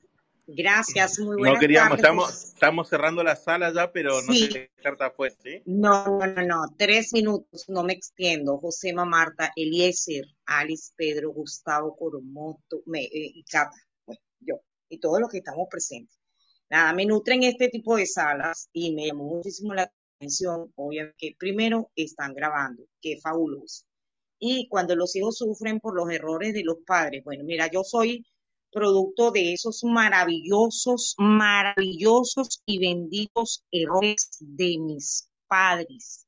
Gracias, muy buenas No queríamos, tardes. estamos, estamos cerrando la sala ya, pero no Sí. sé qué carta fue, ¿sí? No, no, no, no, tres minutos, no me extiendo. Josema, Marta, Eliezer, Alice, Pedro, Gustavo, Coromoto, me, eh, y Cata, bueno, yo, y todos los que estamos presentes. Nada, me nutren este tipo de salas y me llamó muchísimo la atención, obviamente, que primero están grabando, qué fabuloso. Y cuando los hijos sufren por los errores de los padres, bueno, mira, yo soy producto de esos maravillosos, maravillosos y benditos errores de mis padres.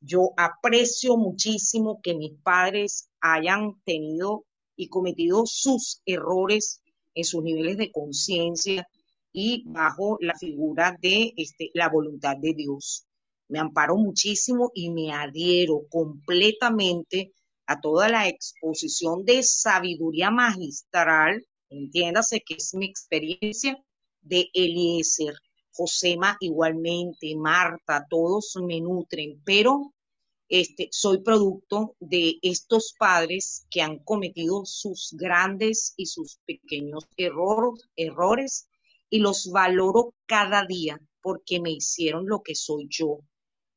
Yo aprecio muchísimo que mis padres hayan tenido y cometido sus errores en sus niveles de conciencia y bajo la figura de este, la voluntad de Dios. Me amparo muchísimo y me adhiero completamente a toda la exposición de sabiduría magistral, entiéndase que es mi experiencia, de Eliezer, Josema igualmente, Marta, todos me nutren, pero este, soy producto de estos padres que han cometido sus grandes y sus pequeños errores, errores y los valoro cada día porque me hicieron lo que soy yo.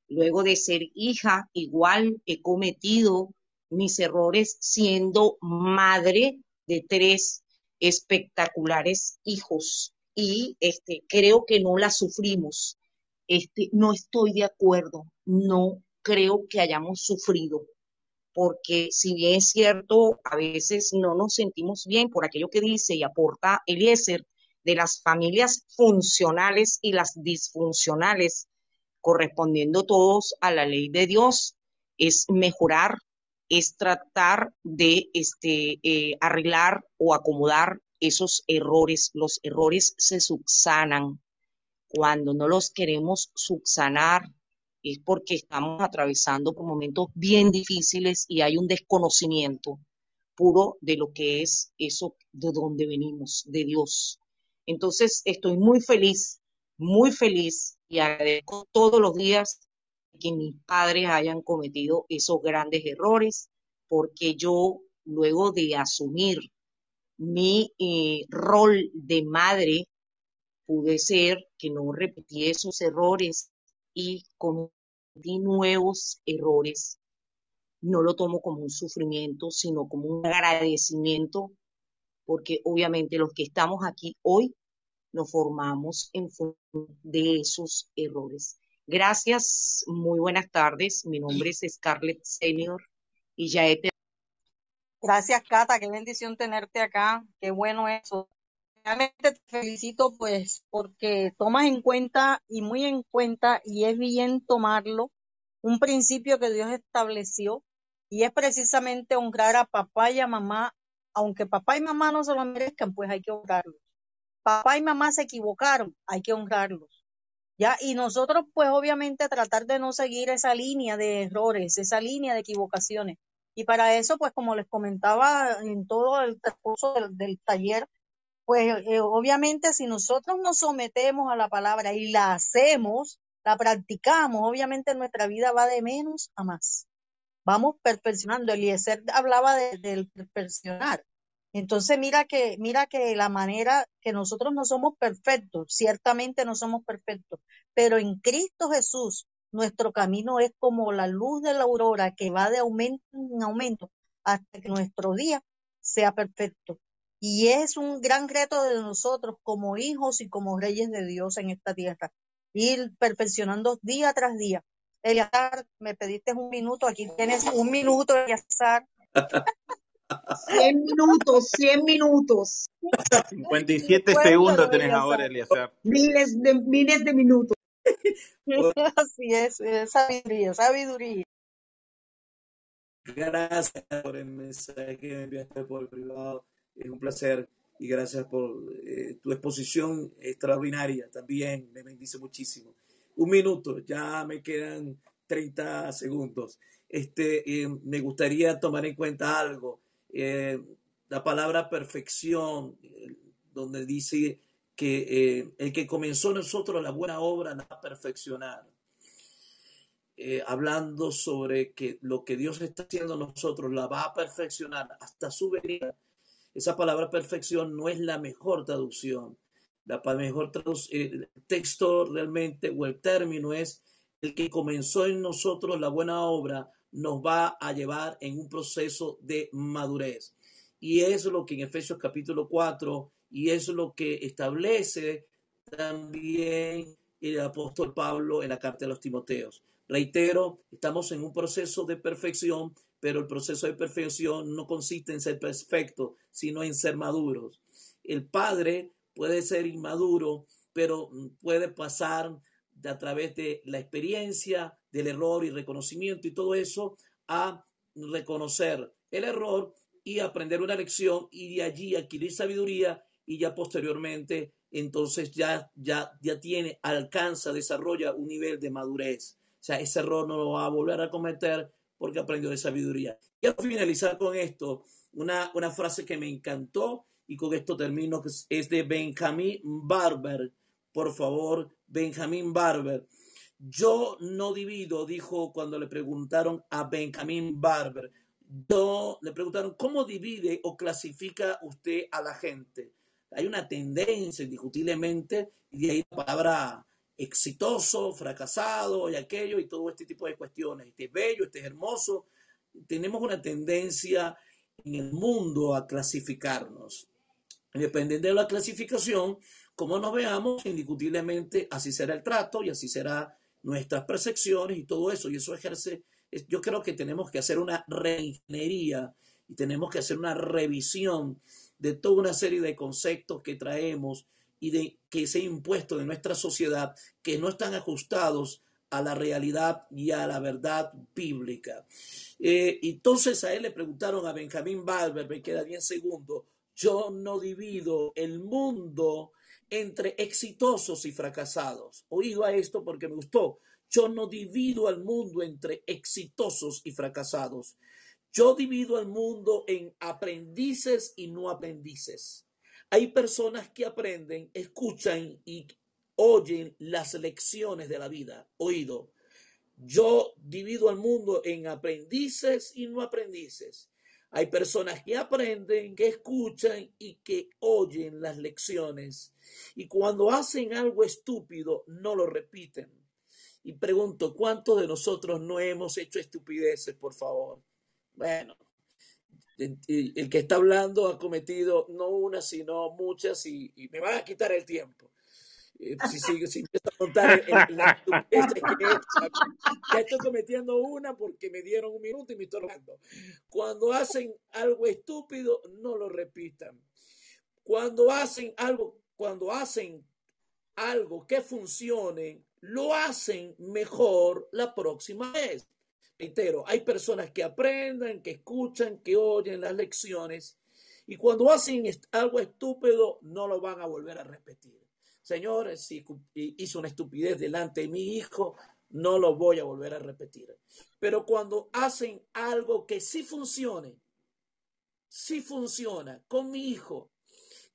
Luego de ser hija, igual he cometido mis errores siendo madre de tres espectaculares hijos y este creo que no la sufrimos. Este no estoy de acuerdo, no creo que hayamos sufrido porque si bien es cierto, a veces no nos sentimos bien por aquello que dice y aporta Eliezer de las familias funcionales y las disfuncionales, correspondiendo todos a la ley de Dios, es mejorar, es tratar de este, eh, arreglar o acomodar esos errores. Los errores se subsanan. Cuando no los queremos subsanar es porque estamos atravesando por momentos bien difíciles y hay un desconocimiento puro de lo que es eso de donde venimos, de Dios. Entonces estoy muy feliz, muy feliz y agradezco todos los días que mis padres hayan cometido esos grandes errores, porque yo, luego de asumir mi eh, rol de madre, pude ser que no repetí esos errores y cometí nuevos errores. No lo tomo como un sufrimiento, sino como un agradecimiento, porque obviamente los que estamos aquí hoy nos formamos en función de esos errores. Gracias, muy buenas tardes. Mi nombre es Scarlett Senior y ya he Gracias, Cata, qué bendición tenerte acá, qué bueno eso. Realmente te felicito pues porque tomas en cuenta y muy en cuenta y es bien tomarlo un principio que Dios estableció y es precisamente honrar a papá y a mamá, aunque papá y mamá no se lo merezcan, pues hay que honrarlos. Papá y mamá se equivocaron, hay que honrarlos. Ya, y nosotros pues obviamente tratar de no seguir esa línea de errores, esa línea de equivocaciones. Y para eso, pues como les comentaba en todo el transcurso del, taller, pues eh, obviamente si nosotros nos sometemos a la palabra y la hacemos, la practicamos, obviamente nuestra vida va de menos a más. Vamos perfeccionando. Eliezer hablaba de- del perfeccionar. Entonces mira que, mira que la manera que nosotros no somos perfectos, ciertamente no somos perfectos, pero en Cristo Jesús nuestro camino es como la luz de la aurora que va de aumento en aumento hasta que nuestro día sea perfecto. Y es un gran reto de nosotros como hijos y como reyes de Dios en esta tierra, ir perfeccionando día tras día. Eliazar, me pediste un minuto, aquí tienes un minuto, Eliazar. [LAUGHS] 100 minutos, 100 minutos, 57 Cuéntalo, segundos tenés ahora, Eliazar. miles de, miles de minutos. [LAUGHS] Así es, es sabiduría, sabiduría. Gracias por el mensaje que me enviaste por privado. Es un placer y gracias por eh, tu exposición extraordinaria también. Me bendice muchísimo. Un minuto, ya me quedan 30 segundos. Este, eh, me gustaría tomar en cuenta algo. Eh, la palabra perfección, eh, donde dice que eh, el que comenzó en nosotros la buena obra la perfeccionar. hablando sobre que lo que Dios está haciendo en nosotros la va a perfeccionar hasta su venida. Esa palabra perfección no es la mejor traducción. La mejor traduc- eh, el texto realmente o el término es el que comenzó en nosotros la buena obra nos va a llevar en un proceso de madurez. Y es lo que en Efesios capítulo 4 y es lo que establece también el apóstol Pablo en la carta de los Timoteos. Reitero, estamos en un proceso de perfección, pero el proceso de perfección no consiste en ser perfecto, sino en ser maduros. El padre puede ser inmaduro, pero puede pasar de- a través de la experiencia, del error y reconocimiento y todo eso a reconocer el error y aprender una lección y de allí adquirir sabiduría y ya posteriormente entonces ya, ya, ya tiene, alcanza, desarrolla un nivel de madurez. O sea, ese error no lo va a volver a cometer porque aprendió de sabiduría. Quiero finalizar con esto, una, una frase que me encantó y con esto termino, que es de Benjamin Barber. Por favor, Benjamin Barber. Yo no divido, dijo cuando le preguntaron a Benjamin Barber. Yo le preguntaron, ¿cómo divide o clasifica usted a la gente? Hay una tendencia, indiscutiblemente, y de ahí la palabra exitoso, fracasado y aquello y todo este tipo de cuestiones. Este es bello, este es hermoso. Tenemos una tendencia en el mundo a clasificarnos. Dependiendo de la clasificación, como nos veamos, indiscutiblemente así será el trato y así será nuestras percepciones y todo eso. Y eso ejerce, yo creo que tenemos que hacer una reingeniería y tenemos que hacer una revisión de toda una serie de conceptos que traemos y de que se han impuesto en nuestra sociedad que no están ajustados a la realidad y a la verdad bíblica. Eh, entonces a él le preguntaron a Benjamín Barber, me queda 10 segundos, yo no divido el mundo entre exitosos y fracasados. Oído a esto porque me gustó. Yo no divido al mundo entre exitosos y fracasados. Yo divido al mundo en aprendices y no aprendices. Hay personas que aprenden, escuchan y oyen las lecciones de la vida. Oído. Yo divido al mundo en aprendices y no aprendices. Hay personas que aprenden, que escuchan y que oyen las lecciones. Y cuando hacen algo estúpido, no lo repiten. Y pregunto, ¿cuántos de nosotros no hemos hecho estupideces, por favor? Bueno, el, que está hablando ha cometido no una, sino muchas y, y me van a quitar el tiempo. Eh, si, sigo, si empiezo a contar el, que hecho, ya estoy cometiendo una porque me dieron un minuto y me estoy robando. Cuando hacen algo estúpido, no lo repitan. Cuando hacen algo, cuando hacen algo que funcione, lo hacen mejor la próxima vez. Reitero, hay personas que aprenden, que escuchan, que oyen las lecciones y cuando hacen algo estúpido no lo van a volver a repetir. Señores, si hice una estupidez delante de mi hijo, no lo voy a volver a repetir. Pero cuando hacen algo que sí funcione, sí funciona con mi hijo,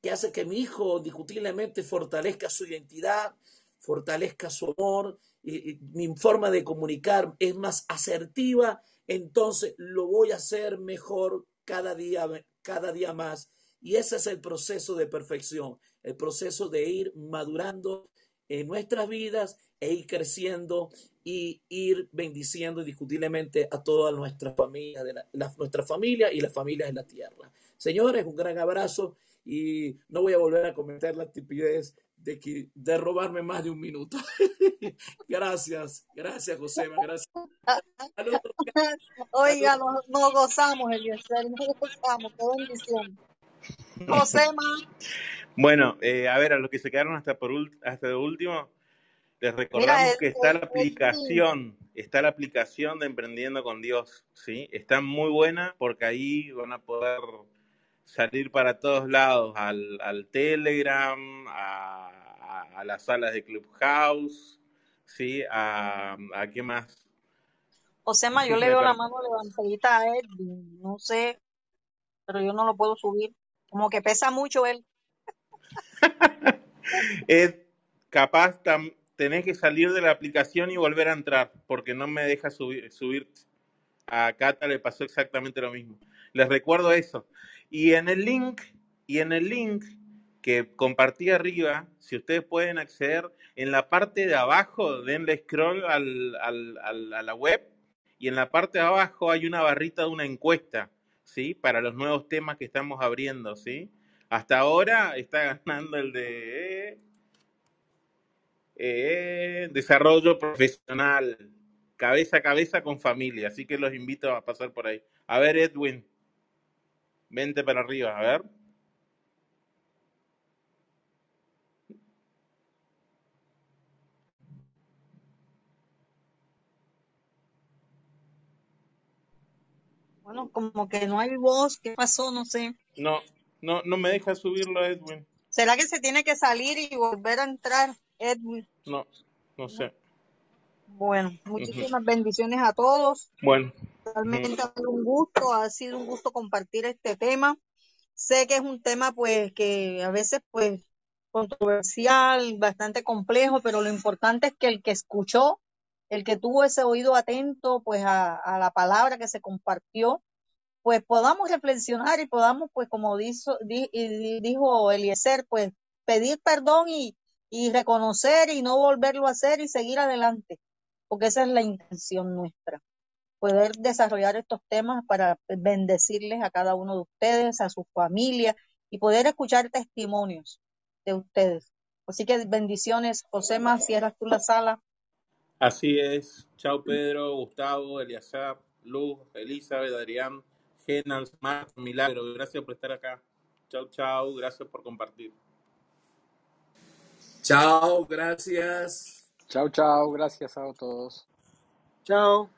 que hace que mi hijo discutiblemente fortalezca su identidad, fortalezca su amor, y, y mi forma de comunicar es más asertiva, entonces lo voy a hacer mejor cada día, cada día más Y ese es el proceso de perfección, el proceso de ir madurando en nuestras vidas e ir creciendo y ir bendiciendo indiscutiblemente a toda nuestra familia, de la, nuestra familia y las familias en la tierra. Señores, un gran abrazo y no voy a volver a cometer la estupidez de, que, de robarme más de un minuto. [LAUGHS] gracias, gracias, Josema, gracias. [LAUGHS] Oiga, nos, nos gozamos, Eliezer, nos gozamos, qué bendición. Josema, [LAUGHS] Bueno, eh, a ver, a los que se quedaron hasta por hasta de último, les mira, recordamos el, que está el, la el aplicación, está la aplicación de Emprendiendo con Dios, ¿sí? Está muy buena porque ahí van a poder salir para todos lados, al, al Telegram, a, a- a las salas de Clubhouse, ¿sí? A, a qué más. Josema, [LAUGHS] yo le veo la mano levantadita a Edwin, no sé, pero yo no lo puedo subir. Como que pesa mucho él. [LAUGHS] Es capaz, tam- tenés que salir de la aplicación y volver a entrar, porque no me deja subir, subir. A Cata le pasó exactamente lo mismo. Les recuerdo eso. Y en el link, y en el link que compartí arriba, si ustedes pueden acceder, en la parte de abajo, denle scroll al- al- a la web, y en la parte de abajo hay una barrita de una encuesta, ¿sí? Para los nuevos temas que estamos abriendo, ¿sí? Hasta ahora está ganando el de eh, desarrollo profesional, cabeza a cabeza con familia, así que los invito a pasar por ahí. A ver, Edwin, vente para arriba, a ver. Bueno, como que no hay voz, ¿qué pasó? No sé. No, no, no me deja subirlo, Edwin. ¿Será que se tiene que salir y volver a entrar, Edwin? No, no sé. Bueno, muchísimas bendiciones a todos. Bueno, Realmente ha sido un gusto, ha sido un gusto compartir este tema. Sé que es un tema pues que a veces pues controversial, bastante complejo, pero lo importante es que el que escuchó, el que tuvo ese oído atento pues a, la palabra que se compartió, pues podamos reflexionar y podamos pues como dijo, di- dijo Eliezer, pues pedir perdón y, reconocer y no volverlo a hacer y seguir adelante, porque esa es la intención nuestra poder desarrollar estos temas para bendecirles a cada uno de ustedes, a su familia y poder escuchar testimonios de ustedes. Así que bendiciones. Josema, cierras tú la sala. Así es. Chao, Pedro, Gustavo, Eliazar, Luz, Elizabeth, Adrián, Genal, Marta, Milagro. Gracias por estar acá. Chao, chao. Gracias por compartir. Chao, gracias. Chao, chao. Gracias a todos. Chao.